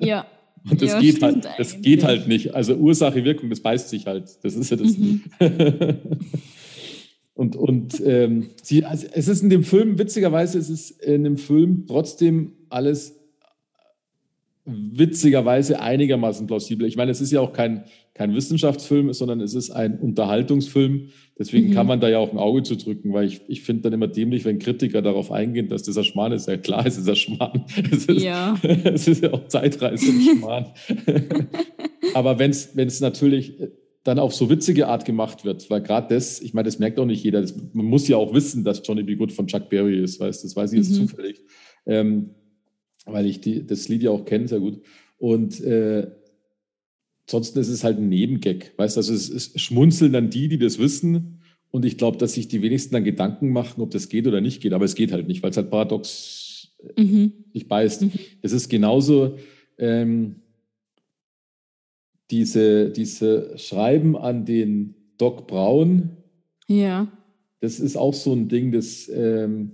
Ja. Und das, ja, geht halt, das geht halt nicht. Also Ursache, Wirkung, das beißt sich halt. Das ist ja das. Mhm. und und ähm, sie, also es ist in dem Film, witzigerweise, es ist in dem Film trotzdem alles witzigerweise einigermaßen plausibel. Ich meine, es ist ja auch kein, kein Wissenschaftsfilm, sondern es ist ein Unterhaltungsfilm. Deswegen mhm. kann man da ja auch ein Auge zu drücken, weil ich, ich finde dann immer dämlich, wenn Kritiker darauf eingehen, dass dieser Schmarrn ist. Ja klar, es ist ein Schmarrn. Es ist ja, es ist ja auch Zeitreise im Schmarrn. Aber wenn es natürlich dann auf so witzige Art gemacht wird, weil gerade das, ich meine, das merkt auch nicht jeder. Das, man muss ja auch wissen, dass Johnny B. Good von Chuck Berry ist, weißt das weiß ich jetzt mhm. zufällig. Ähm, weil ich die, das Lied ja auch kenne, sehr gut. Und äh, ansonsten ist es halt ein Nebengag. Weißt du, also es, es schmunzeln dann die, die das wissen. Und ich glaube, dass sich die wenigsten dann Gedanken machen, ob das geht oder nicht geht. Aber es geht halt nicht, weil es halt paradox mhm. sich beißt. Mhm. Es ist genauso ähm, diese, diese Schreiben an den Doc Braun. Ja. Das ist auch so ein Ding, das ähm,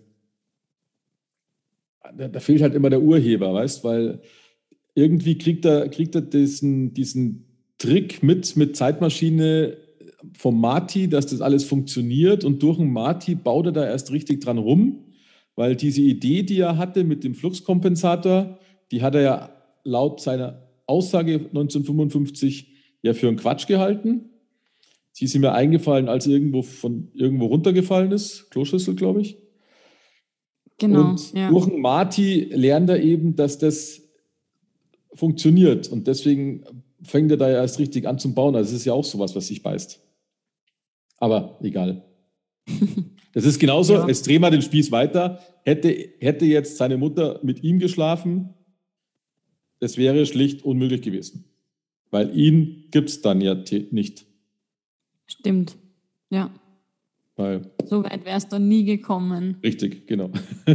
da, da, fehlt halt immer der Urheber, weißt, weil irgendwie kriegt er, kriegt er diesen, diesen Trick mit, mit Zeitmaschine vom Marty, dass das alles funktioniert und durch den Marty baut er da erst richtig dran rum, weil diese Idee, die er hatte mit dem Fluxkompensator, die hat er ja laut seiner Aussage 1955 ja für einen Quatsch gehalten. Sie ist ihm eingefallen, als irgendwo von irgendwo runtergefallen ist, Kloschüssel, glaube ich. Genau. Und ja. durch Marty lernt er eben, dass das funktioniert. Und deswegen fängt er da ja erst richtig an zum Bauen. Also es ist ja auch sowas, was sich beißt. Aber egal. Das ist genauso, ja. jetzt drehen wir den Spieß weiter. Hätte, hätte jetzt seine Mutter mit ihm geschlafen, das wäre schlicht unmöglich gewesen. Weil ihn gibt es dann ja nicht. Stimmt, ja. Weil so weit wärst du nie gekommen. Richtig, genau.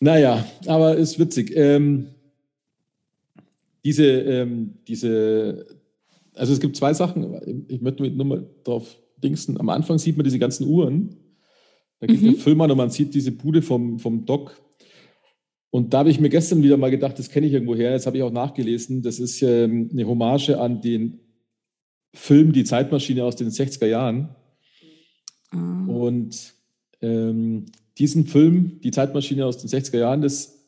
naja, aber ist witzig. Ähm, diese, ähm, diese, also es gibt zwei Sachen, ich möchte nur mal drauf dingsen. Am Anfang sieht man diese ganzen Uhren. Da geht mhm. der Film an und man sieht diese Bude vom, vom Doc. Und da habe ich mir gestern wieder mal gedacht, das kenne ich irgendwo her, das habe ich auch nachgelesen. Das ist ähm, eine Hommage an den Film Die Zeitmaschine aus den 60er Jahren. Mhm. Und ähm, diesen Film, Die Zeitmaschine aus den 60er Jahren, das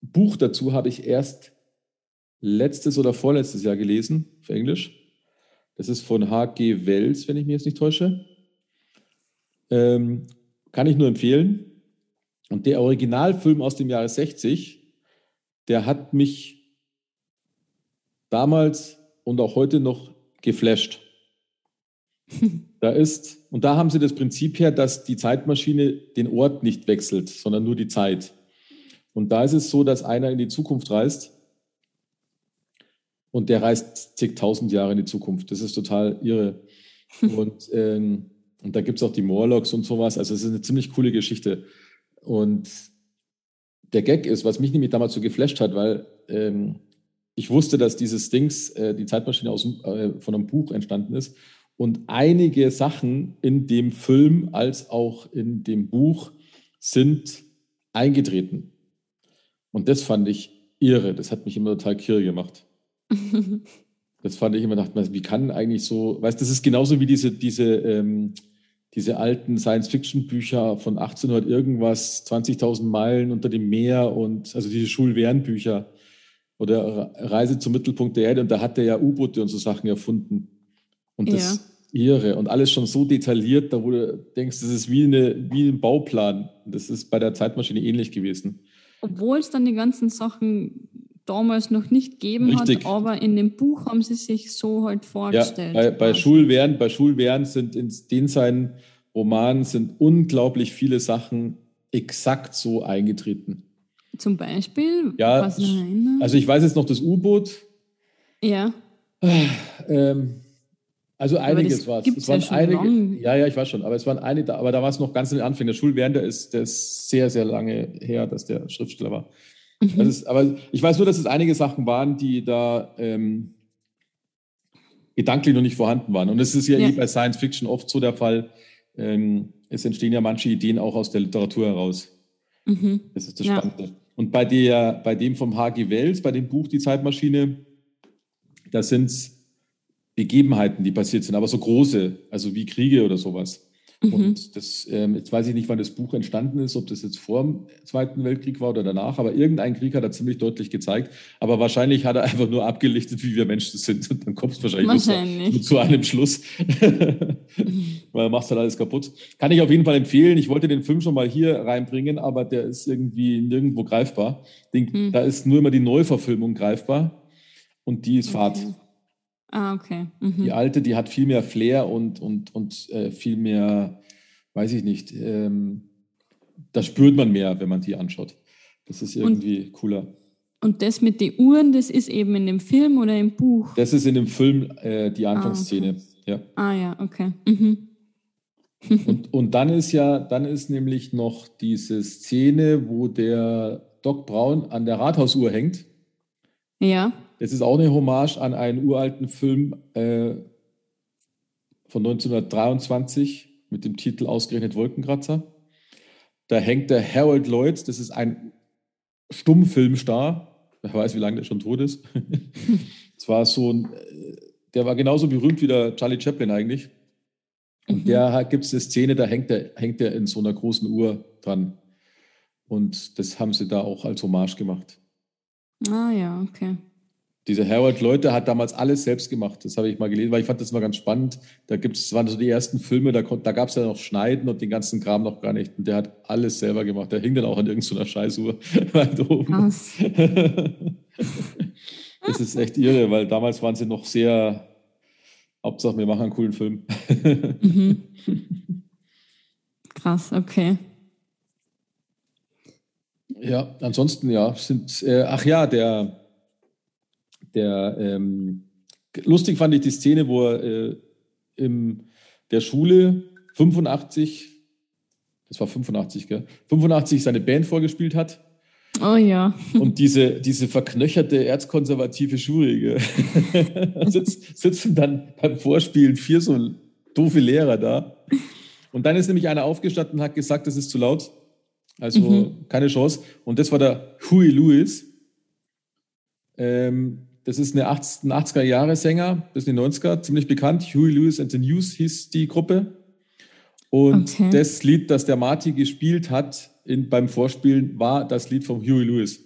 Buch dazu habe ich erst letztes oder vorletztes Jahr gelesen, auf Englisch. Das ist von H.G. Wells, wenn ich mich jetzt nicht täusche. Ähm, kann ich nur empfehlen. Und der Originalfilm aus dem Jahre 60, der hat mich damals und auch heute noch geflasht. Da ist, und da haben sie das Prinzip her, dass die Zeitmaschine den Ort nicht wechselt, sondern nur die Zeit. Und da ist es so, dass einer in die Zukunft reist und der reist zigtausend Jahre in die Zukunft. Das ist total irre. Und, ähm, und da gibt es auch die Morlocks und sowas. Also es ist eine ziemlich coole Geschichte. Und der Gag ist, was mich nämlich damals so geflasht hat, weil ähm, ich wusste, dass dieses Dings, äh, die Zeitmaschine aus, äh, von einem Buch entstanden ist. Und einige Sachen in dem Film als auch in dem Buch sind eingetreten. Und das fand ich irre. Das hat mich immer total kirre gemacht. das fand ich immer, dachte, wie kann eigentlich so, weißt du, das ist genauso wie diese, diese, ähm, diese alten Science-Fiction-Bücher von 1800 irgendwas, 20.000 Meilen unter dem Meer und also diese Schulwehrenbücher oder Reise zum Mittelpunkt der Erde und da hat er ja U-Boote und so Sachen erfunden. Und das ja. irre und alles schon so detailliert, da wo du denkst, das ist wie, eine, wie ein Bauplan. Das ist bei der Zeitmaschine ähnlich gewesen. Obwohl es dann die ganzen Sachen damals noch nicht gegeben Richtig. hat, aber in dem Buch haben sie sich so halt vorgestellt. Ja, bei, bei Schulwehren, bei Schulwehren sind in den seinen Romanen sind unglaublich viele Sachen exakt so eingetreten. Zum Beispiel? Ja, also ich weiß jetzt noch das U-Boot. Ja. Ähm, also einiges war es. Waren ja einige. Lang. Ja, ja, ich weiß schon, aber es waren einige, aber da war es noch ganz in den Anfängen. Der der ist, der ist sehr, sehr lange her, dass der Schriftsteller war. Mhm. Ist, aber ich weiß nur, dass es einige Sachen waren, die da ähm, gedanklich noch nicht vorhanden waren. Und es ist ja, ja, eh bei Science Fiction oft so der Fall. Ähm, es entstehen ja manche Ideen auch aus der Literatur heraus. Mhm. Das ist das ja. Spannende. Und bei, der, bei dem vom H.G. Wells, bei dem Buch Die Zeitmaschine, da sind es Begebenheiten, die passiert sind, aber so große, also wie Kriege oder sowas. Mhm. Und das, ähm, jetzt weiß ich nicht, wann das Buch entstanden ist, ob das jetzt vor dem Zweiten Weltkrieg war oder danach, aber irgendein Krieg hat er ziemlich deutlich gezeigt. Aber wahrscheinlich hat er einfach nur abgelichtet, wie wir Menschen sind. Und dann kommst du wahrscheinlich, wahrscheinlich. Zu, zu, einem Schluss. Weil er macht halt alles kaputt. Kann ich auf jeden Fall empfehlen. Ich wollte den Film schon mal hier reinbringen, aber der ist irgendwie nirgendwo greifbar. Den, mhm. Da ist nur immer die Neuverfilmung greifbar und die ist okay. Fahrt. Ah, okay. Mhm. Die alte, die hat viel mehr Flair und, und, und äh, viel mehr, weiß ich nicht, ähm, da spürt man mehr, wenn man die anschaut. Das ist irgendwie und, cooler. Und das mit den Uhren, das ist eben in dem Film oder im Buch? Das ist in dem Film äh, die Anfangsszene. Ah, okay. ja. ah ja, okay. Mhm. und, und dann ist ja, dann ist nämlich noch diese Szene, wo der Doc Brown an der Rathausuhr hängt. Ja. Das ist auch eine Hommage an einen uralten Film äh, von 1923 mit dem Titel Ausgerechnet Wolkenkratzer. Da hängt der Harold Lloyd, das ist ein Stummfilmstar. Wer weiß, wie lange der schon tot ist. Es war so ein, äh, der war genauso berühmt wie der Charlie Chaplin eigentlich. Und mhm. der gibt es eine Szene, da hängt der, hängt der in so einer großen Uhr dran. Und das haben sie da auch als Hommage gemacht. Ah ja, okay. Dieser Harold Leute hat damals alles selbst gemacht. Das habe ich mal gelesen, weil ich fand das mal ganz spannend. Da gibt's, waren so die ersten Filme, da, da gab es ja noch Schneiden und den ganzen Kram noch gar nicht. Und der hat alles selber gemacht. Der hing dann auch an irgendeiner Scheißuhr weit oben. das ist echt irre, weil damals waren sie noch sehr, Hauptsache wir machen einen coolen Film. mhm. Krass, okay. Ja, ansonsten ja, sind, äh, ach ja, der der ähm, lustig fand ich die Szene, wo er äh, in der Schule 85, das war 85, gell? 85 seine Band vorgespielt hat. Oh ja. Und diese, diese verknöcherte erzkonservative Schule sitz, sitzen dann beim Vorspielen vier so doofe Lehrer da. Und dann ist nämlich einer aufgestanden und hat gesagt, das ist zu laut. Also mhm. keine Chance. Und das war der Huey Lewis. Ähm, das ist eine 80er Jahre Sänger bis in die 90er, ziemlich bekannt. Huey Lewis and the News hieß die Gruppe. Und okay. das Lied, das der Marty gespielt hat in, beim Vorspielen, war das Lied von Huey Lewis.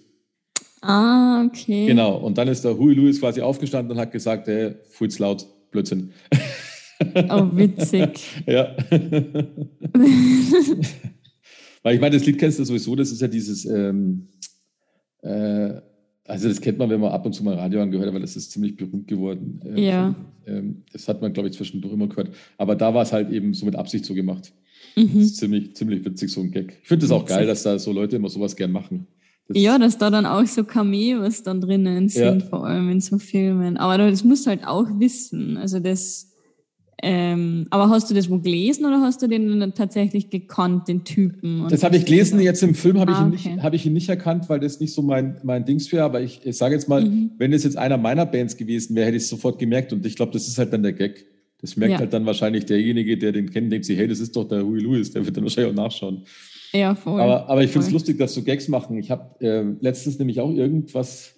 Ah, okay. Genau. Und dann ist der Huey Lewis quasi aufgestanden und hat gesagt, hey, fuhl's laut. Blödsinn. Oh, witzig. ja. Weil ich meine, das Lied kennst du sowieso, das ist ja dieses, ähm, äh, also das kennt man, wenn man ab und zu mal Radio angehört, aber das ist ziemlich berühmt geworden. Äh, ja. Ähm, das hat man, glaube ich, zwischendurch immer gehört. Aber da war es halt eben so mit Absicht so gemacht. Mhm. Das ist ziemlich, ziemlich witzig, so ein Gag. Ich finde es auch geil, dass da so Leute immer sowas gern machen. Das ja, dass da dann auch so Cameos dann drinnen sind, ja. vor allem in so Filmen. Aber das musst du halt auch wissen. Also das, ähm, aber hast du das wo gelesen oder hast du den tatsächlich gekannt, den Typen? Das habe ich gelesen, jetzt im Film habe ah, ich, ihn okay. hab ich ihn nicht erkannt, weil das nicht so mein, mein Dings wäre. Aber ich, ich sage jetzt mal, mhm. wenn es jetzt einer meiner Bands gewesen wäre, hätte ich es sofort gemerkt. Und ich glaube, das ist halt dann der Gag. Das merkt ja. halt dann wahrscheinlich derjenige, der den kennt, denkt sich, hey, das ist doch der Huey Lewis, der wird dann wahrscheinlich auch nachschauen. Ja, voll. Aber, aber ich finde es lustig, dass so Gags machen. Ich habe äh, letztens nämlich auch irgendwas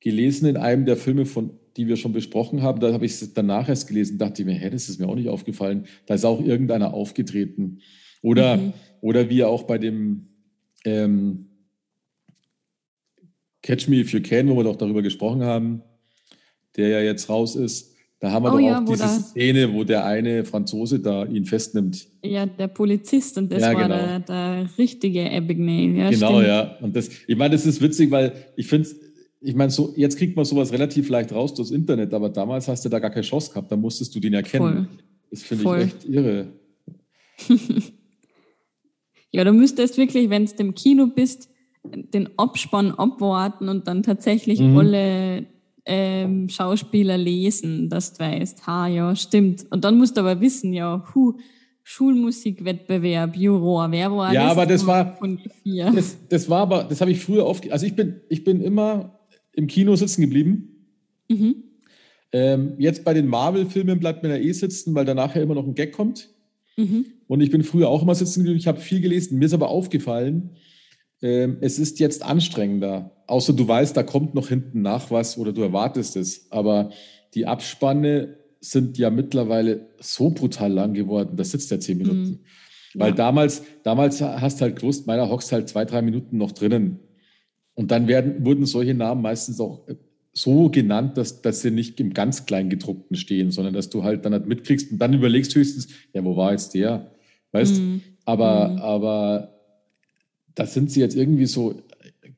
gelesen in einem der Filme, von, die wir schon besprochen haben. Da habe ich es danach erst gelesen, dachte ich mir, hä, das ist mir auch nicht aufgefallen. Da ist auch irgendeiner aufgetreten. Oder, mhm. oder wie auch bei dem ähm, Catch Me If You Can, wo wir doch darüber gesprochen haben, der ja jetzt raus ist da haben wir oh, doch ja, auch diese Szene, wo der eine Franzose da ihn festnimmt. Ja, der Polizist und das ja, war genau. der, der, richtige Abignale. Ja, genau, stimmt. ja. Und das, ich meine, das ist witzig, weil ich finde, ich meine, so, jetzt kriegt man sowas relativ leicht raus durchs Internet, aber damals hast du da gar keine Chance gehabt, da musstest du den erkennen. Voll. Das finde ich echt irre. ja, du müsstest wirklich, wenn du im Kino bist, den Abspann abwarten und dann tatsächlich mhm. alle ähm, Schauspieler lesen, dass du weißt, ha, ja, stimmt. Und dann musst du aber wissen, ja, hu, Schulmusikwettbewerb, Juror, wer war ja, das? Ja, aber das war, das, das war aber, das habe ich früher oft, also ich bin, ich bin immer im Kino sitzen geblieben. Mhm. Ähm, jetzt bei den Marvel-Filmen bleibt mir da eh sitzen, weil danach ja immer noch ein Gag kommt. Mhm. Und ich bin früher auch immer sitzen geblieben, ich habe viel gelesen. Mir ist aber aufgefallen, ähm, es ist jetzt anstrengender. Außer du weißt, da kommt noch hinten nach was oder du erwartest es. Aber die Abspanne sind ja mittlerweile so brutal lang geworden, das sitzt ja zehn Minuten. Mhm. Weil ja. damals, damals hast du halt gewusst, meiner hockst halt zwei, drei Minuten noch drinnen. Und dann werden, wurden solche Namen meistens auch äh, so genannt, dass, dass sie nicht im ganz Kleingedruckten stehen, sondern dass du halt dann halt mitkriegst und dann überlegst höchstens, ja, wo war jetzt der? Weißt? Mhm. Aber, mhm. aber da sind sie jetzt irgendwie so,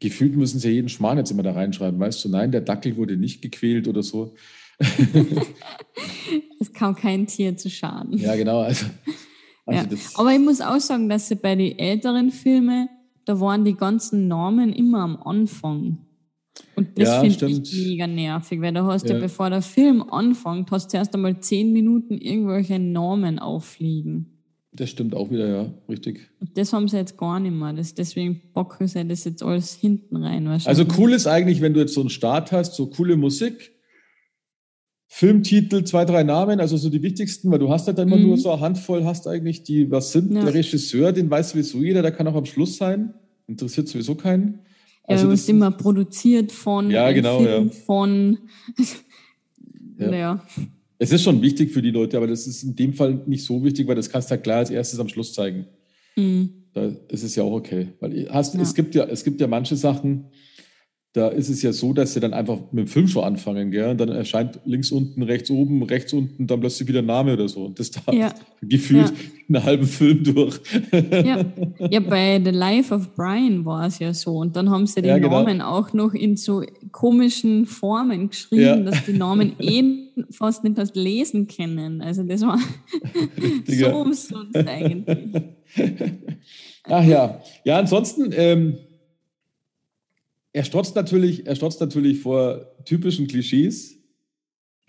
gefühlt müssen sie ja jeden Schmarrn jetzt immer da reinschreiben, weißt du, nein, der Dackel wurde nicht gequält oder so. es kam kein Tier zu schaden. Ja, genau. Also, also ja. Aber ich muss auch sagen, dass sie bei den älteren Filmen, da waren die ganzen Namen immer am Anfang. Und das ja, finde ich mega nervig, weil da hast ja. du, bevor der Film anfängt, hast du erst einmal zehn Minuten irgendwelche Namen auffliegen. Das stimmt auch wieder, ja, richtig. Das haben sie jetzt gar nicht mehr. Das, deswegen bocken sie das jetzt alles hinten rein. Also cool ist eigentlich, wenn du jetzt so einen Start hast, so coole Musik, Filmtitel, zwei, drei Namen, also so die wichtigsten, weil du hast halt immer mhm. nur so eine Handvoll, hast eigentlich die, was sind. Ja. Der Regisseur, den weiß sowieso jeder, der kann auch am Schluss sein. Interessiert sowieso keinen. Also ja, du bist immer produziert von, ja, genau, Film, ja. von, ja. ja. Es ist schon wichtig für die Leute, aber das ist in dem Fall nicht so wichtig, weil das kannst du halt klar als erstes am Schluss zeigen. Mhm. Da ist es ja auch okay. Weil hast, ja. Es, gibt ja, es gibt ja manche Sachen, da ist es ja so, dass sie dann einfach mit dem Film schon anfangen, gell? Und dann erscheint links unten, rechts oben, rechts unten, dann plötzlich wieder ein Name oder so. Und das da ja. gefühlt ja. einen halben Film durch. Ja. ja, bei The Life of Brian war es ja so. Und dann haben sie die ja, genau. Namen auch noch in so komischen Formen geschrieben, dass die Namen eh fast nicht hast lesen können. Also das war so umsonst eigentlich. Ach ja. Ja, ansonsten. Ähm, er strotzt natürlich, er strotzt natürlich vor typischen Klischees,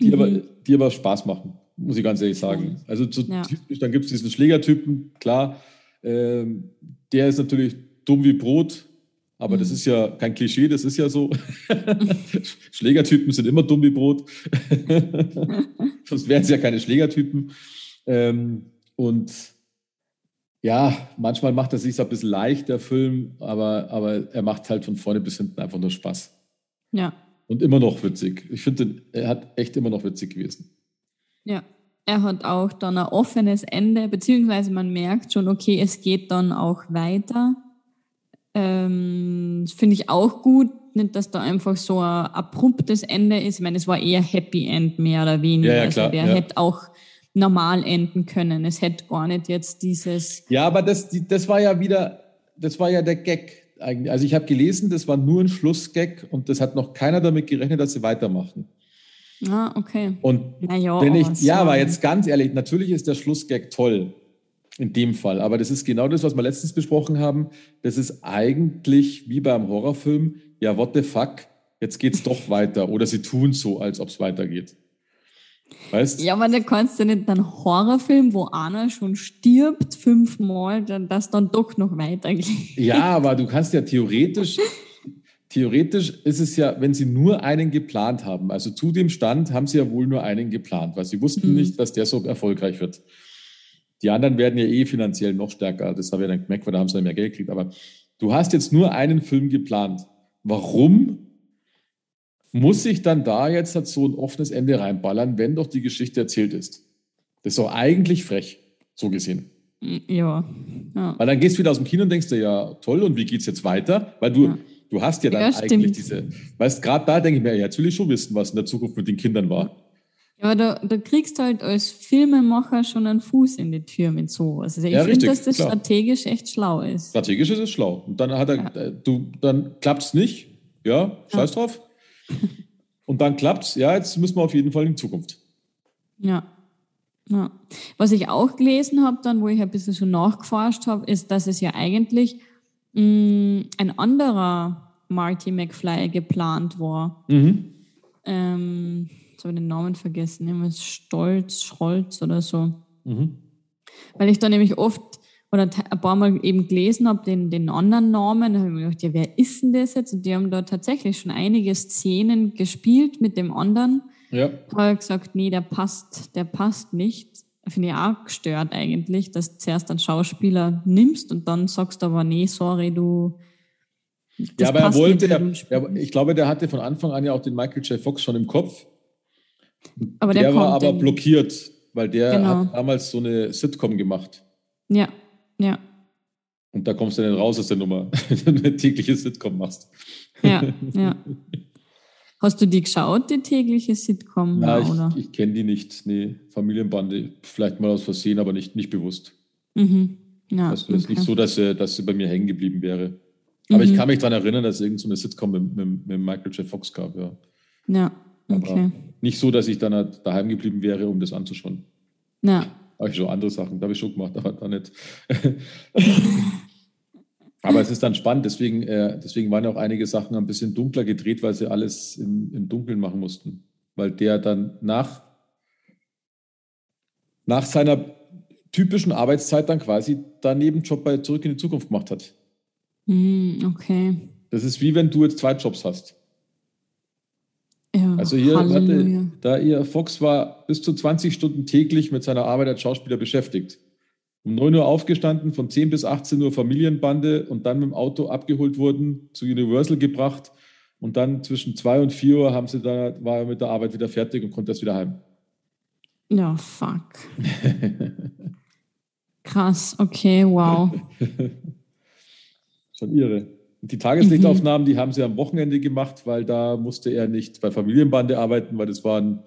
die, mhm. aber, die aber Spaß machen, muss ich ganz ehrlich sagen. Also zu, ja. typisch, dann gibt es diesen Schlägertypen, klar, ähm, der ist natürlich dumm wie Brot, aber mhm. das ist ja kein Klischee, das ist ja so. Schlägertypen sind immer dumm wie Brot. Sonst wären sie ja keine Schlägertypen. Ähm, und ja, manchmal macht er sich ein bisschen leicht, der Film, aber, aber er macht halt von vorne bis hinten einfach nur Spaß. Ja. Und immer noch witzig. Ich finde, er hat echt immer noch witzig gewesen. Ja, er hat auch dann ein offenes Ende, beziehungsweise man merkt schon, okay, es geht dann auch weiter. Ähm, das finde ich auch gut. Nicht, dass da einfach so ein abruptes Ende ist. Ich meine, es war eher Happy End, mehr oder weniger. Ja, ja, klar, also der ja. hätte auch normal enden können. Es hätte gar nicht jetzt dieses. Ja, aber das, die, das war ja wieder, das war ja der Gag eigentlich. Also ich habe gelesen, das war nur ein Schlussgag und das hat noch keiner damit gerechnet, dass sie weitermachen. Ah, okay. Und Naja, wenn ich, aber ja, aber jetzt ganz ehrlich, natürlich ist der Schlussgag toll in dem Fall, aber das ist genau das, was wir letztens besprochen haben. Das ist eigentlich wie beim Horrorfilm, ja, what the fuck, jetzt geht's doch weiter oder sie tun so, als ob es weitergeht. Weißt? Ja, aber da kannst du nicht einen Horrorfilm, wo einer schon stirbt fünfmal, dann das dann doch noch weitergeht. Ja, aber du kannst ja theoretisch, theoretisch ist es ja, wenn sie nur einen geplant haben, also zu dem Stand haben sie ja wohl nur einen geplant, weil sie wussten Mhm. nicht, dass der so erfolgreich wird. Die anderen werden ja eh finanziell noch stärker, das habe ich dann gemerkt, weil da haben sie ja mehr Geld gekriegt, aber du hast jetzt nur einen Film geplant. Warum muss ich dann da jetzt halt so ein offenes Ende reinballern, wenn doch die Geschichte erzählt ist? Das ist doch eigentlich frech, so gesehen. Ja. ja. Weil dann gehst du wieder aus dem Kino und denkst dir, ja, toll, und wie geht's jetzt weiter? Weil du, Ja. du hast ja dann Ja, eigentlich stimmt. diese, weißt, gerade da denke ich mir, ja, jetzt will ich schon wissen, was in der Zukunft mit den Kindern war. Ja, aber da, da kriegst du halt als Filmemacher schon einen Fuß in die Tür mit sowas. Also ich Ja, finde, dass das klar. strategisch echt schlau ist. Strategisch ist es schlau. Und dann hat er, äh, du, dann klappt's nicht, ja, scheiß drauf. Und dann klappt's, ja, jetzt müssen wir auf jeden Fall in Zukunft. Ja. ja. Was ich auch gelesen habe, dann, wo ich ein bisschen so nachgeforscht habe, ist, dass es ja eigentlich mh, ein anderer Marty McFly geplant war. Mhm. Ähm, jetzt habe ich den Namen vergessen, irgendwas Stolz, Scholz oder so. Mhm. Weil ich da nämlich oft oder ein paar Mal eben gelesen habe, den, den anderen Namen, da habe ich mir gedacht, ja, wer ist denn das jetzt? Und die haben da tatsächlich schon einige Szenen gespielt mit dem anderen. Ja, Da habe ich gesagt, nee, der passt, der passt nicht. Finde ich auch gestört eigentlich, dass du zuerst einen Schauspieler nimmst und dann sagst du aber, nee, sorry, du. ja aber er wollte, nicht, er, er, ich glaube, der hatte von Anfang an ja auch den Michael J. Fox schon im Kopf. aber Der, war kommt aber blockiert, weil der Genau. hat damals so eine Sitcom gemacht. Ja, ja, Und da kommst du nicht raus aus der Nummer, wenn du eine tägliche Sitcom machst. ja, ja. Hast du die geschaut, die tägliche Sitcom? Na, Ja, oder? ich, ich kenne die nicht. Nee, Familienbande. Vielleicht mal aus Versehen, aber nicht, nicht bewusst. Mhm. Ja, Also es ist nicht so, dass sie, dass sie bei mir hängen geblieben wäre. Aber ich Mhm. kann mich daran erinnern, dass es irgendeine so Sitcom mit, mit, mit Michael J. Fox gab. Ja. Ja, Aber okay. nicht so, dass ich dann halt daheim geblieben wäre, um das anzuschauen. Ja, Habe ich schon andere Sachen, da habe ich schon gemacht, aber da nicht. aber es ist dann spannend, deswegen, äh, deswegen waren auch einige Sachen ein bisschen dunkler gedreht, weil sie alles im, im Dunkeln machen mussten. Weil der dann nach, nach seiner typischen Arbeitszeit dann quasi da Nebenjob bei Zurück in die Zukunft gemacht hat. Hm, okay. Das ist wie wenn du jetzt zwei Jobs hast. Ja, Also hier, warte, da ihr Fox war bis zu 20 Stunden täglich mit seiner Arbeit als Schauspieler beschäftigt. Um 9 Uhr aufgestanden, von 10 bis 18 Uhr Familienbande und dann mit dem Auto abgeholt wurden, zu Universal gebracht und dann zwischen 2 und 4 Uhr haben sie da, war er mit der Arbeit wieder fertig und konnte erst wieder heim. Ja, fuck. Krass, okay, wow. Schon irre. Die Tageslichtaufnahmen, die haben sie am Wochenende gemacht, weil da musste er nicht bei Familienbande arbeiten, weil das war ein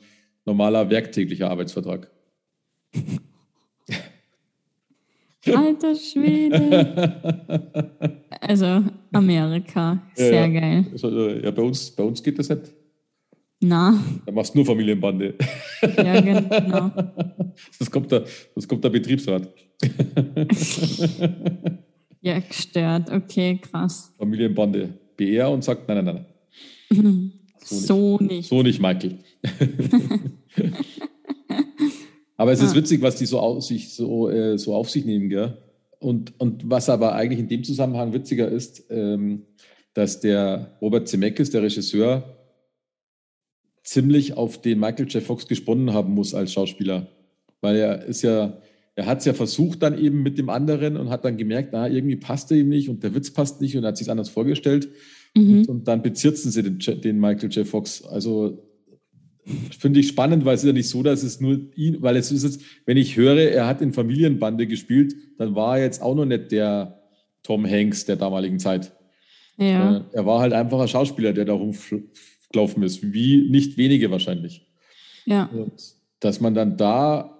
normaler werktäglicher Arbeitsvertrag. Alter Schwede. Also Amerika, sehr ja. geil. Also, ja, bei uns, bei uns geht das nicht. Na, Da machst du nur Familienbande. ja, genau. Das kommt der, das kommt der Betriebsrat. Ja, gestört. Okay, krass. Familienbande. BR und sagt, nein, nein, nein. So nicht. So nicht, Michael. aber es ist Ah. witzig, was die so, auf sich, so, äh, so auf sich nehmen, gell? Und, und was aber eigentlich in dem Zusammenhang witziger ist, ähm, dass der Robert Zemeckis, der Regisseur, ziemlich auf den Michael J. Fox gesponnen haben muss als Schauspieler. Weil er ist ja, er hat es ja versucht dann eben mit dem anderen und hat dann gemerkt, na, irgendwie passt er ihm nicht und der Witz passt nicht und er hat sich anders vorgestellt. Mhm. Und dann bezirzen sie den, den Michael J. Fox. Also finde ich spannend, weil es ist ja nicht so, dass es nur ihn, weil es ist jetzt, wenn ich höre, er hat in Familienbande gespielt, dann war er jetzt auch noch nicht der, Tom Hanks der damaligen Zeit. Ja. Äh, er war halt einfach ein Schauspieler, der da rumgelaufen ist, wie nicht wenige wahrscheinlich. Ja. Und dass man dann da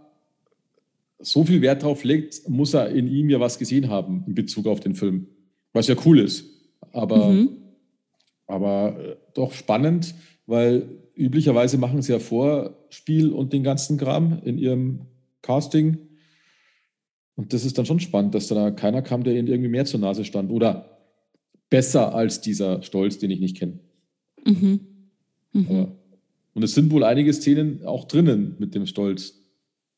so viel Wert drauf legt, muss er in ihm ja was gesehen haben in Bezug auf den Film. Was ja cool ist. Aber, mhm. aber äh, doch spannend, weil üblicherweise machen sie ja Vorspiel und den ganzen Kram in ihrem Casting. Und das ist dann schon spannend, dass da keiner kam, der ihnen irgendwie mehr zur Nase stand. Oder besser als dieser Stolz, den ich nicht kenne. Mhm. Mhm. Und es sind wohl einige Szenen auch drinnen mit dem Stolz,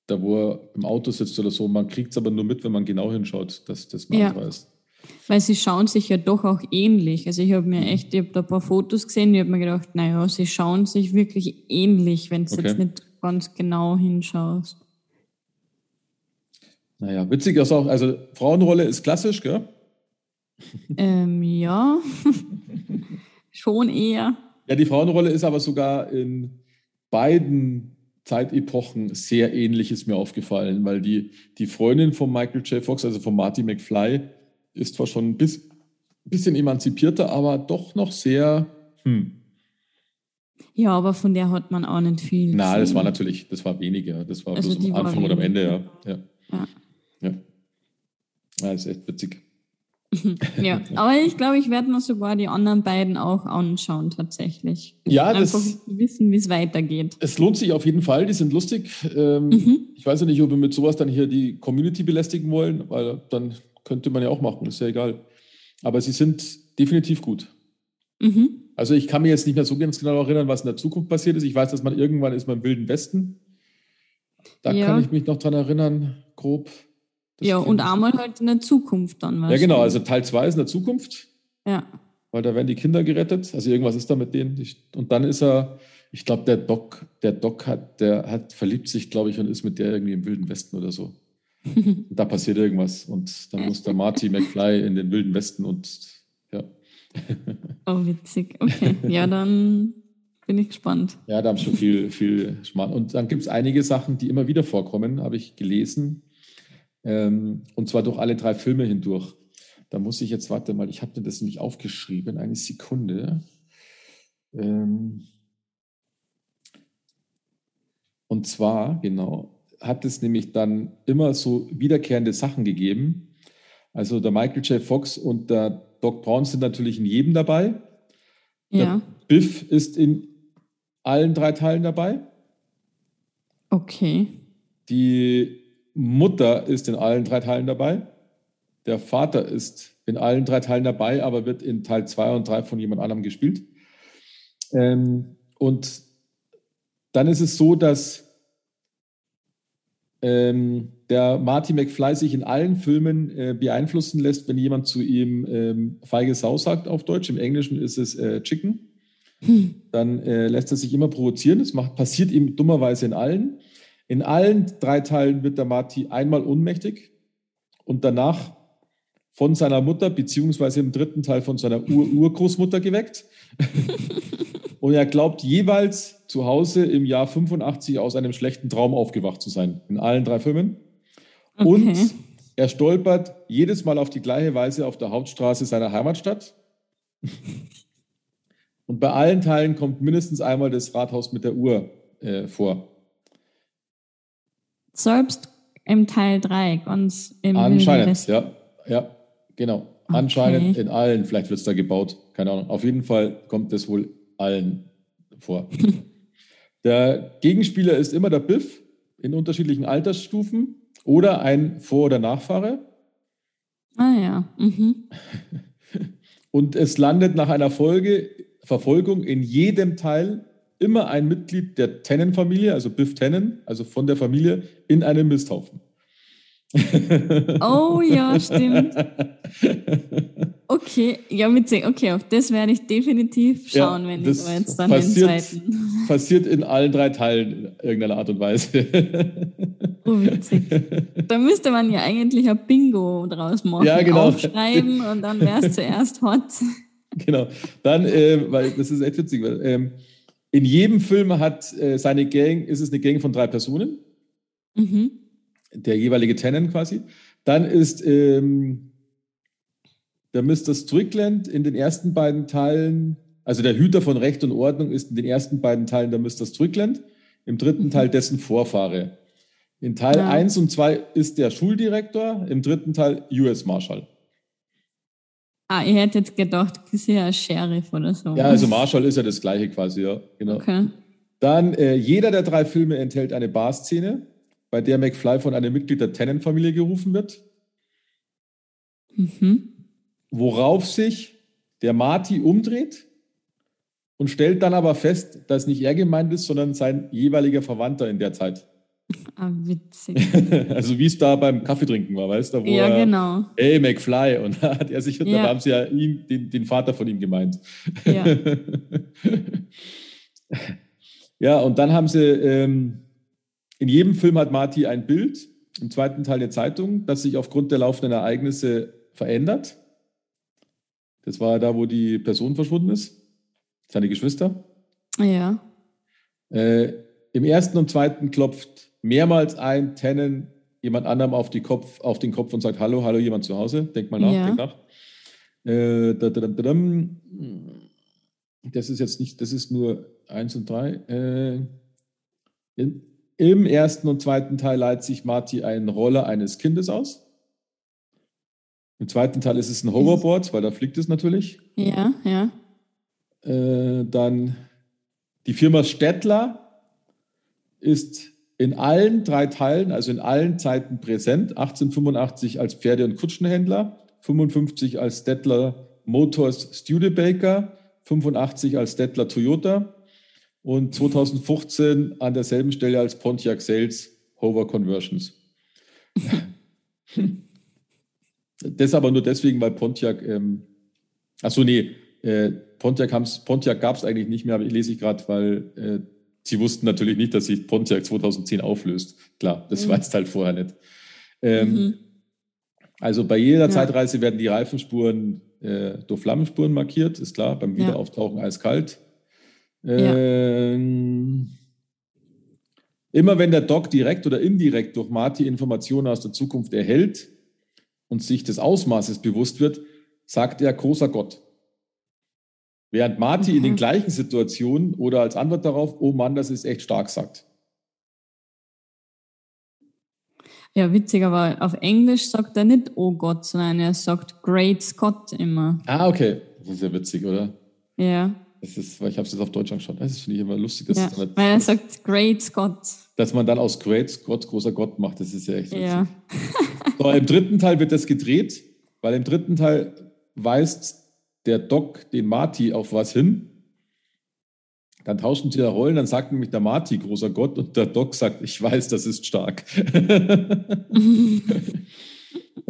da wo er im Auto sitzt oder so. Man kriegt es aber nur mit, wenn man genau hinschaut, dass das ein ja. anderer ist. Weil sie schauen sich ja doch auch ähnlich. Also ich habe mir mhm. echt, ich habe da ein paar Fotos gesehen, ich habe mir gedacht, naja, sie schauen sich wirklich ähnlich, wenn du okay. jetzt nicht ganz genau hinschaust. Naja, witzig ist auch, also Frauenrolle ist klassisch, gell? Ähm, ja, schon eher. Ja, die Frauenrolle ist aber sogar in beiden Zeitepochen sehr ähnlich, ist mir aufgefallen, weil die, die Freundin von Michael J. Fox, also von Marty McFly, ist zwar schon ein bis, bisschen emanzipierter, aber doch noch sehr. Hm. Ja, aber von der hat man auch nicht viel. Na, das war natürlich, das war weniger. Das war also bloß am Anfang oder am Ende, ja. Ja. ja. ja. ja. ist echt witzig. ja, aber ich glaube, ich werde mir sogar die anderen beiden auch anschauen, tatsächlich. Ja, Einfach das, wissen, wie es weitergeht. Es lohnt sich auf jeden Fall, die sind lustig. Ähm, mhm. Ich weiß ja nicht, ob wir mit sowas dann hier die Community belästigen wollen, weil dann könnte man ja auch machen, ist ja egal. Aber sie sind definitiv gut. Mhm. Also ich kann mir jetzt nicht mehr so ganz genau erinnern, was in der Zukunft passiert ist. Ich weiß, dass man irgendwann ist man im Wilden Westen. Da ja. kann ich mich noch dran erinnern, grob. Das ja, und einmal halt in der Zukunft dann. Ja, genau. Also Teil 2 ist in der Zukunft. Ja. Weil da werden die Kinder gerettet. Also irgendwas ist da mit denen. Und dann ist er, ich glaube, der Doc, der Doc hat, der hat verliebt sich, glaube ich, und ist mit der irgendwie im Wilden Westen oder so. da passiert irgendwas. Und dann muss der Marty McFly in den Wilden Westen und ja. oh, witzig. Okay. Ja, dann bin ich gespannt. Ja, da haben schon viel, viel Schmarrn. Und dann gibt es einige Sachen, die immer wieder vorkommen, habe ich gelesen. Ähm, und zwar durch alle drei Filme hindurch. Da muss ich jetzt, warte mal, ich habe mir das nämlich aufgeschrieben, eine Sekunde. Ähm, und zwar, genau, hat es nämlich dann immer so wiederkehrende Sachen gegeben. Also der Michael J. Fox und der Doc Brown sind natürlich in jedem dabei. Ja. Der Biff ist in allen drei Teilen dabei. Okay. Die Mutter ist in allen drei Teilen dabei. Der Vater ist in allen drei Teilen dabei, aber wird in Teil 2 und 3 von jemand anderem gespielt. Ähm, und dann ist es so, dass ähm, der Marty McFly sich in allen Filmen äh, beeinflussen lässt, wenn jemand zu ihm ähm, feige Sau sagt auf Deutsch. Im Englischen ist es äh, Chicken. Hm. Dann äh, lässt er sich immer provozieren. Das macht, passiert ihm dummerweise in allen. In allen drei Teilen wird der Marty einmal ohnmächtig und danach von seiner Mutter, beziehungsweise im dritten Teil von seiner Ur Urgroßmutter geweckt. und er glaubt jeweils zu Hause im Jahr 85 aus einem schlechten Traum aufgewacht zu sein. In allen drei Filmen. Okay. Und er stolpert jedes Mal auf die gleiche Weise auf der Hauptstraße seiner Heimatstadt. Und bei allen Teilen kommt mindestens einmal das Rathaus mit der Uhr äh, vor. Selbst im Teil 3, ganz im Anscheinend, ja, ja, genau. Okay. Anscheinend in allen, vielleicht wird es da gebaut, keine Ahnung. Auf jeden Fall kommt es wohl allen vor. der Gegenspieler ist immer der Biff in unterschiedlichen Altersstufen oder ein Vor- oder Nachfahre. Ah ja. Mhm. Und es landet nach einer Folge, Verfolgung in jedem Teil immer ein Mitglied der Tennen-Familie, also Biff Tennen, also von der Familie, in einem Misthaufen. Oh ja, stimmt. Okay, ja, witzig. Okay, auf das werde ich definitiv schauen, ja, wenn ich jetzt dann passiert, den zweiten. Passiert in allen drei Teilen in irgendeiner Art und Weise. Oh, witzig. Da müsste man ja eigentlich ein Bingo draus machen. Ja, genau. Aufschreiben und dann wäre es zuerst hot. Genau. Dann, äh, weil das ist echt witzig, weil ähm, in jedem Film hat äh, seine Gang, ist es eine Gang von drei Personen. Mhm. Der jeweilige Tenant quasi. Dann ist ähm, der Mr. Strickland in den ersten beiden Teilen, also der Hüter von Recht und Ordnung ist in den ersten beiden Teilen der Mr. Strickland, im dritten mhm. Teil dessen Vorfahre. In Teil ja. 1 und 2 ist der Schuldirektor, im dritten Teil US Marshal. Ah, ich hätte jetzt gedacht, ist ja Sheriff oder so. Ja, also Marshall ist ja das gleiche quasi, ja. Genau. Okay. Dann, äh, jeder der drei Filme enthält eine Bar-Szene, bei der McFly von einem Mitglied der Tennant-Familie gerufen wird. Mhm. Worauf sich der Marty umdreht und stellt dann aber fest, dass nicht er gemeint ist, sondern sein jeweiliger Verwandter in der Zeit. Ah, witzig. also wie es da beim Kaffeetrinken war, weißt du? Wo ja, genau. Er, hey, McFly. Und da hat er sich, ja. da haben sie ja ihn, den, den Vater von ihm gemeint. Ja. ja, und dann haben sie, ähm, in jedem Film hat Marty ein Bild, im zweiten Teil der Zeitung, das sich aufgrund der laufenden Ereignisse verändert. Das war da, wo die Person verschwunden ist. Seine Geschwister. Ja. Äh, Im ersten und zweiten klopft mehrmals ein Tennen jemand anderem auf, die Kopf, auf den Kopf und sagt: Hallo, hallo, jemand zu Hause. Denk mal nach, ja. denk nach. Äh, da, da, da, das ist jetzt nicht, das ist nur eins und drei. Äh, Im ersten und zweiten Teil leiht sich Marty eine Rolle eines Kindes aus. Im zweiten Teil ist es ein Hoverboard, weil da fliegt es natürlich. Ja, ja. Äh, dann die Firma Stettler ist in allen drei Teilen, also in allen Zeiten präsent. 1885 als Pferde- und Kutschenhändler, 55 als Stettler Motors Studebaker, 85 als Stettler Toyota und 2015 an derselben Stelle als Pontiac Sales Hover Conversions. das aber nur deswegen, weil Pontiac, ähm, achso, nee, äh, Pontiac, Pontiac gab es eigentlich nicht mehr, aber ich lese ich gerade, weil äh, sie wussten natürlich nicht, dass sich Pontiac 2010 auflöst. Klar, das mhm. weiß halt vorher nicht. Ähm, mhm. Also bei jeder ja. Zeitreise werden die Reifenspuren äh, durch Flammenspuren markiert, ist klar, beim Wiederauftauchen ja. eiskalt. Ähm, ja. Immer wenn der Doc direkt oder indirekt durch Marty Informationen aus der Zukunft erhält und sich des Ausmaßes bewusst wird, sagt er großer Gott. Während Marty mhm. in den mhm. gleichen Situationen oder als Antwort darauf, oh Mann, das ist echt stark, sagt. Ja, witzig, aber auf Englisch sagt er nicht Oh Gott, sondern er sagt Great Scott immer. Ah, okay. Das ist ja witzig, oder? Ja. Das ist, weil ich habe es jetzt auf Deutsch angeschaut. Das finde ich immer lustig. Dass ja, weil er sagt Great Scott. Dass man dann aus Great Scott großer Gott macht, das ist ja echt witzig. Ja. so, im dritten Teil wird das gedreht, weil im dritten Teil weist der Doc den Marty auf was hin. Dann tauschen sie da Rollen, dann sagt nämlich der Marty, großer Gott, und der Doc sagt, ich weiß, das ist stark.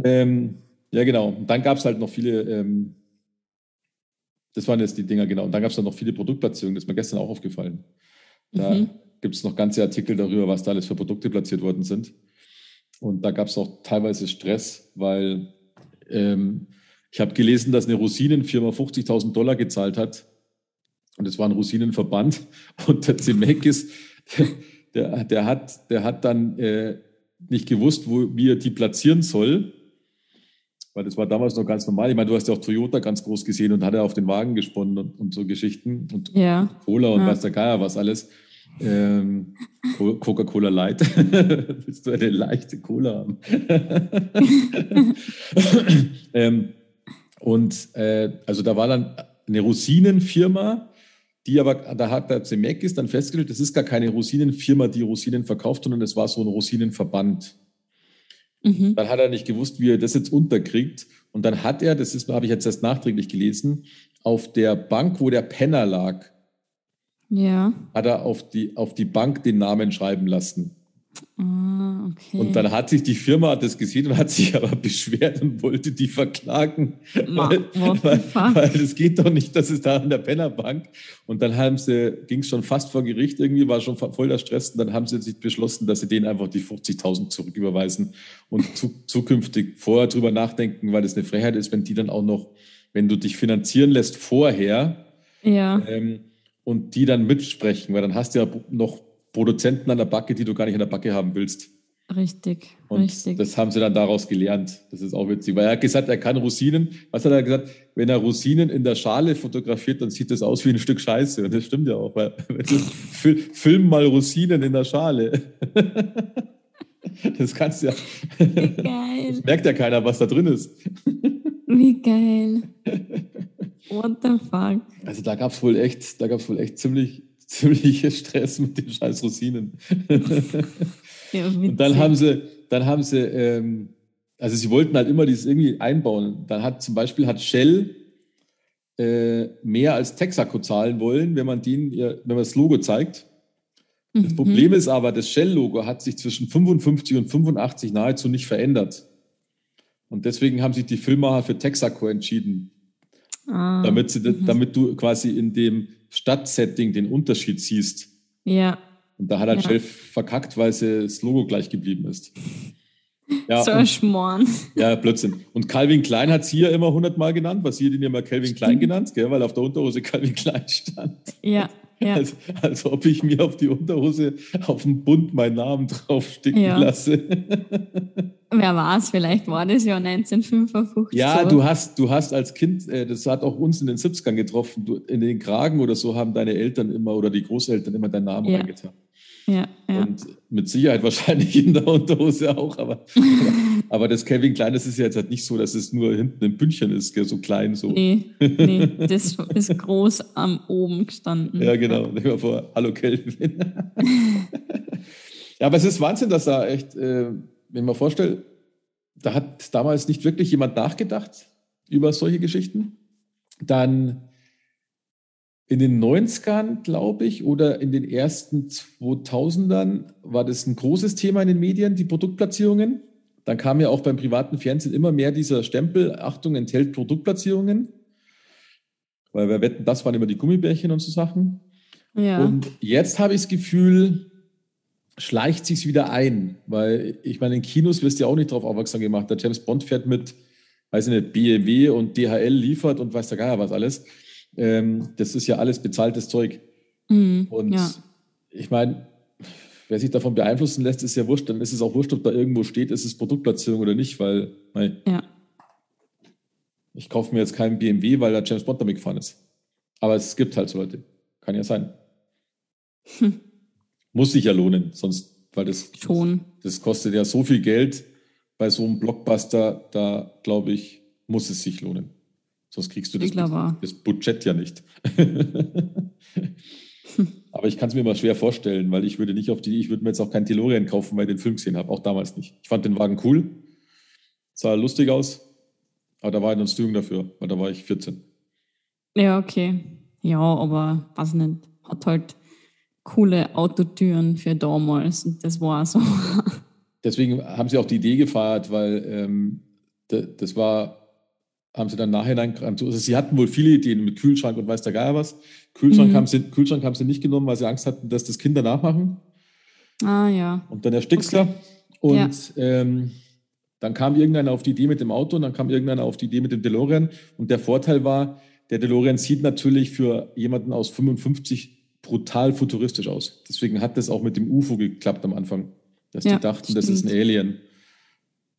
ähm, ja, genau. Und dann gab es halt noch viele, ähm, das waren jetzt die Dinger, genau. Und dann gab es dann noch viele Produktplatzierungen, das ist mir gestern auch aufgefallen. Da mhm. gibt es noch ganze Artikel darüber, was da alles für Produkte platziert worden sind. Und da gab es auch teilweise Stress, weil ähm, ich habe gelesen, dass eine Rosinenfirma 50.000 Dollar gezahlt hat. Und es war ein Rosinenverband. Und der Zemeckis, der, der, hat, der hat dann äh, nicht gewusst, wo, wie er die platzieren soll. Weil das war damals noch ganz normal. Ich meine, du hast ja auch Toyota ganz groß gesehen und hat er auf den Wagen gesponnen und, und so Geschichten. Und ja. Cola und ja. weiß der Geier was alles. Ähm, Coca-Cola Light. Willst du eine leichte Cola haben? ähm, und äh, also da war dann eine Rosinenfirma, die aber, da hat der Zemeckis dann festgestellt, das ist gar keine Rosinenfirma, die Rosinen verkauft, sondern das war so ein Rosinenverband. Mhm. Dann hat er nicht gewusst, wie er das jetzt unterkriegt. Und dann hat er, das ist, habe ich jetzt erst nachträglich gelesen, auf der Bank, wo der Penner lag, ja. hat er auf die, auf die Bank den Namen schreiben lassen. Ah, okay. Und dann hat sich die Firma das gesehen und hat sich aber beschwert und wollte die verklagen. Ma, weil, weil, weil, das geht doch nicht, das ist da an der Pennerbank. Und dann haben sie, ging es schon fast vor Gericht irgendwie, war schon voll der Stress. Und dann haben sie sich beschlossen, dass sie denen einfach die 50.000 zurücküberweisen und zu, zukünftig vorher drüber nachdenken, weil das eine Freiheit ist, wenn die dann auch noch, wenn du dich finanzieren lässt vorher ja. ähm, und die dann mitsprechen, weil dann hast du ja noch Produzenten an der Backe, die du gar nicht an der Backe haben willst. Richtig, und richtig. Das haben sie dann daraus gelernt. Das ist auch witzig. Weil er hat gesagt, er kann Rosinen. Was hat er gesagt? Wenn er Rosinen in der Schale fotografiert, dann sieht das aus wie ein Stück Scheiße. Und das stimmt ja auch. Weil, film mal Rosinen in der Schale. Das kannst du ja. Wie geil. Das merkt ja keiner, was da drin ist. Wie geil. What the fuck? Also da gab es wohl echt, da gab es wohl echt ziemlich, ziemliche Stress mit den scheiß Rosinen. Ja, und dann haben sie, dann haben sie, ähm, also sie wollten halt immer dieses irgendwie einbauen. Dann hat zum Beispiel hat Shell äh, mehr als Texaco zahlen wollen, wenn man den, wenn man das Logo zeigt. Das mhm. Problem ist aber, das Shell-Logo hat sich zwischen 55 und 85 nahezu nicht verändert. Und deswegen haben sich die Filmmacher für Texaco entschieden. Ah. Damit, sie, mhm. damit du quasi in dem Stadtsetting den Unterschied siehst. Ja. Und da hat halt ja. Shell verkackt, weil das Logo gleich geblieben ist. Ja, so ein Schmoren. Ja, Blödsinn. Und Calvin Klein hat sie ja immer hundertmal genannt, was sie den ja mal Calvin Klein genannt, gell, weil auf der Unterhose Calvin Klein stand. Ja, ja. Als, als ob ich mir auf die Unterhose auf dem Bund meinen Namen draufsticken ja. lasse. Wer weiß, vielleicht war das ja 1955. Ja, so. du hast, du hast als Kind, äh, das hat auch uns in den 70ern getroffen, du, in den Kragen oder so haben deine Eltern immer oder die Großeltern immer deinen Namen ja. reingetan. Ja, ja. Und mit Sicherheit wahrscheinlich in der Unterhose auch, aber, aber das Kevin Klein, das ist ja jetzt halt nicht so, dass es nur hinten ein Bündchen ist, gell, so klein so. Nee, nee, das ist groß am oben gestanden. Ja, genau. Nehmen wir vor, hallo Kelvin. ja, aber es ist Wahnsinn, dass da echt, äh, wenn man vorstellt, da hat damals nicht wirklich jemand nachgedacht über solche Geschichten. Dann in den 90ern, glaube ich, oder in den ersten 2000ern war das ein großes Thema in den Medien, die Produktplatzierungen. Dann kam ja auch beim privaten Fernsehen immer mehr dieser Stempel, Achtung, enthält Produktplatzierungen. Weil wir wetten, das waren immer die Gummibärchen und so Sachen. Ja. Und jetzt habe ich das Gefühl, schleicht sich wieder ein, weil ich meine, in Kinos wirst du ja auch nicht darauf aufmerksam gemacht. Der James Bond fährt mit, weiß ich nicht, BMW und DHL liefert und weiß der Geier was alles. Ähm, das ist ja alles bezahltes Zeug. Mhm, und ja. ich meine, wer sich davon beeinflussen lässt, ist ja wurscht. Dann ist es auch wurscht, ob da irgendwo steht, ist es Produktplatzierung oder nicht, weil mein, ja. ich kaufe mir jetzt keinen BMW, weil da James Bond damit gefahren ist. Aber es gibt halt so Leute. Kann ja sein. Hm. Muss sich ja lohnen, sonst, weil das, Schon. das kostet ja so viel Geld bei so einem Blockbuster, da glaube ich, muss es sich lohnen. Sonst kriegst du das, das Budget ja nicht. Aber ich kann es mir mal schwer vorstellen, weil ich würde nicht auf die, ich würde mir jetzt auch keinen DeLorean kaufen, weil ich den Film gesehen habe, auch damals nicht. Ich fand den Wagen cool, sah lustig aus, aber da war ich noch Stück dafür, weil da war ich 14. Ja, okay. Ja, aber was nicht, hat halt coole Autotüren für damals und das war so. Deswegen haben sie auch die Idee gefeiert, weil ähm, das war haben sie dann nachhinein, also sie hatten wohl viele Ideen mit Kühlschrank und weiß der Geier was. Kühlschrank, mhm. haben sie, Kühlschrank haben sie nicht genommen, weil sie Angst hatten, dass das Kinder nachmachen. Ah ja. Und dann erstickst okay. du. Und ja. ähm, dann kam irgendeiner auf die Idee mit dem Auto und dann kam irgendeiner auf die Idee mit dem DeLorean. Und der Vorteil war, der DeLorean sieht natürlich für jemanden aus 55 brutal futuristisch aus. Deswegen hat das auch mit dem UFO geklappt am Anfang. Dass ja, die dachten, stimmt. das ist ein Alien.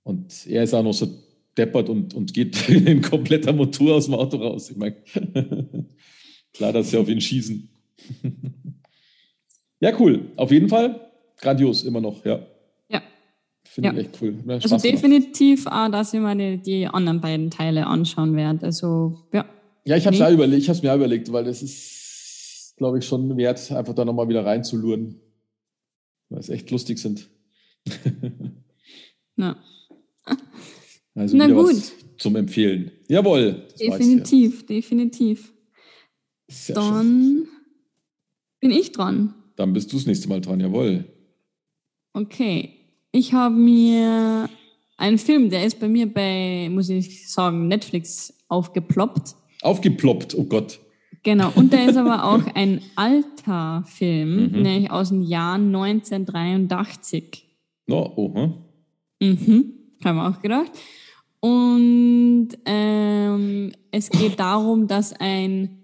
Und er ist auch noch so deppert und, und geht in kompletter Motor aus dem Auto raus. Ich meine, klar, dass sie auf ihn schießen. ja, cool. Auf jeden Fall grandios, immer noch, ja. Ja. Finde ja. ich echt cool. also definitiv auch, dass ich mir die anderen beiden Teile anschauen werde. Also, ja. Ja, ich habe es nee. mir überlegt, weil es ist, glaube ich, schon wert, einfach da nochmal wieder reinzuluren. Weil es echt lustig sind. ja. Also Na gut. zum Empfehlen. Jawohl. Definitiv, ja. definitiv. Sehr Dann schön. bin ich dran. Dann bist du das nächste Mal dran, jawohl. Okay. Ich habe mir einen Film, der ist bei mir bei, muss ich sagen, Netflix aufgeploppt. Aufgeploppt, oh Gott. Genau, und der ist aber auch ein alter Film, mhm. nämlich aus dem Jahr 1983. No, oh, Mhm, haben wir auch gedacht. Und ähm, es geht darum, dass ein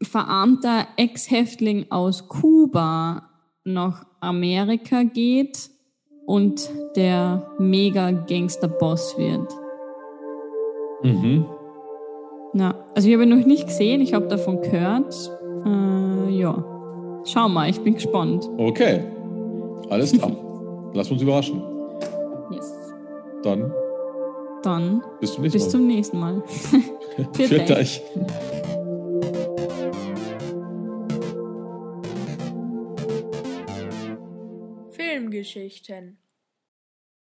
verarmter Ex-Häftling aus Kuba nach Amerika geht und der Mega-Gangster-Boss wird. Mhm. Ja, also ich habe ihn noch nicht gesehen, ich habe davon gehört. Äh, ja, schau mal, ich bin gespannt. Okay, alles klar. Lass uns überraschen. Yes. Dann. Dann. Bis zum nächsten bis Mal. zum nächsten Mal. Für euch. Filmgeschichten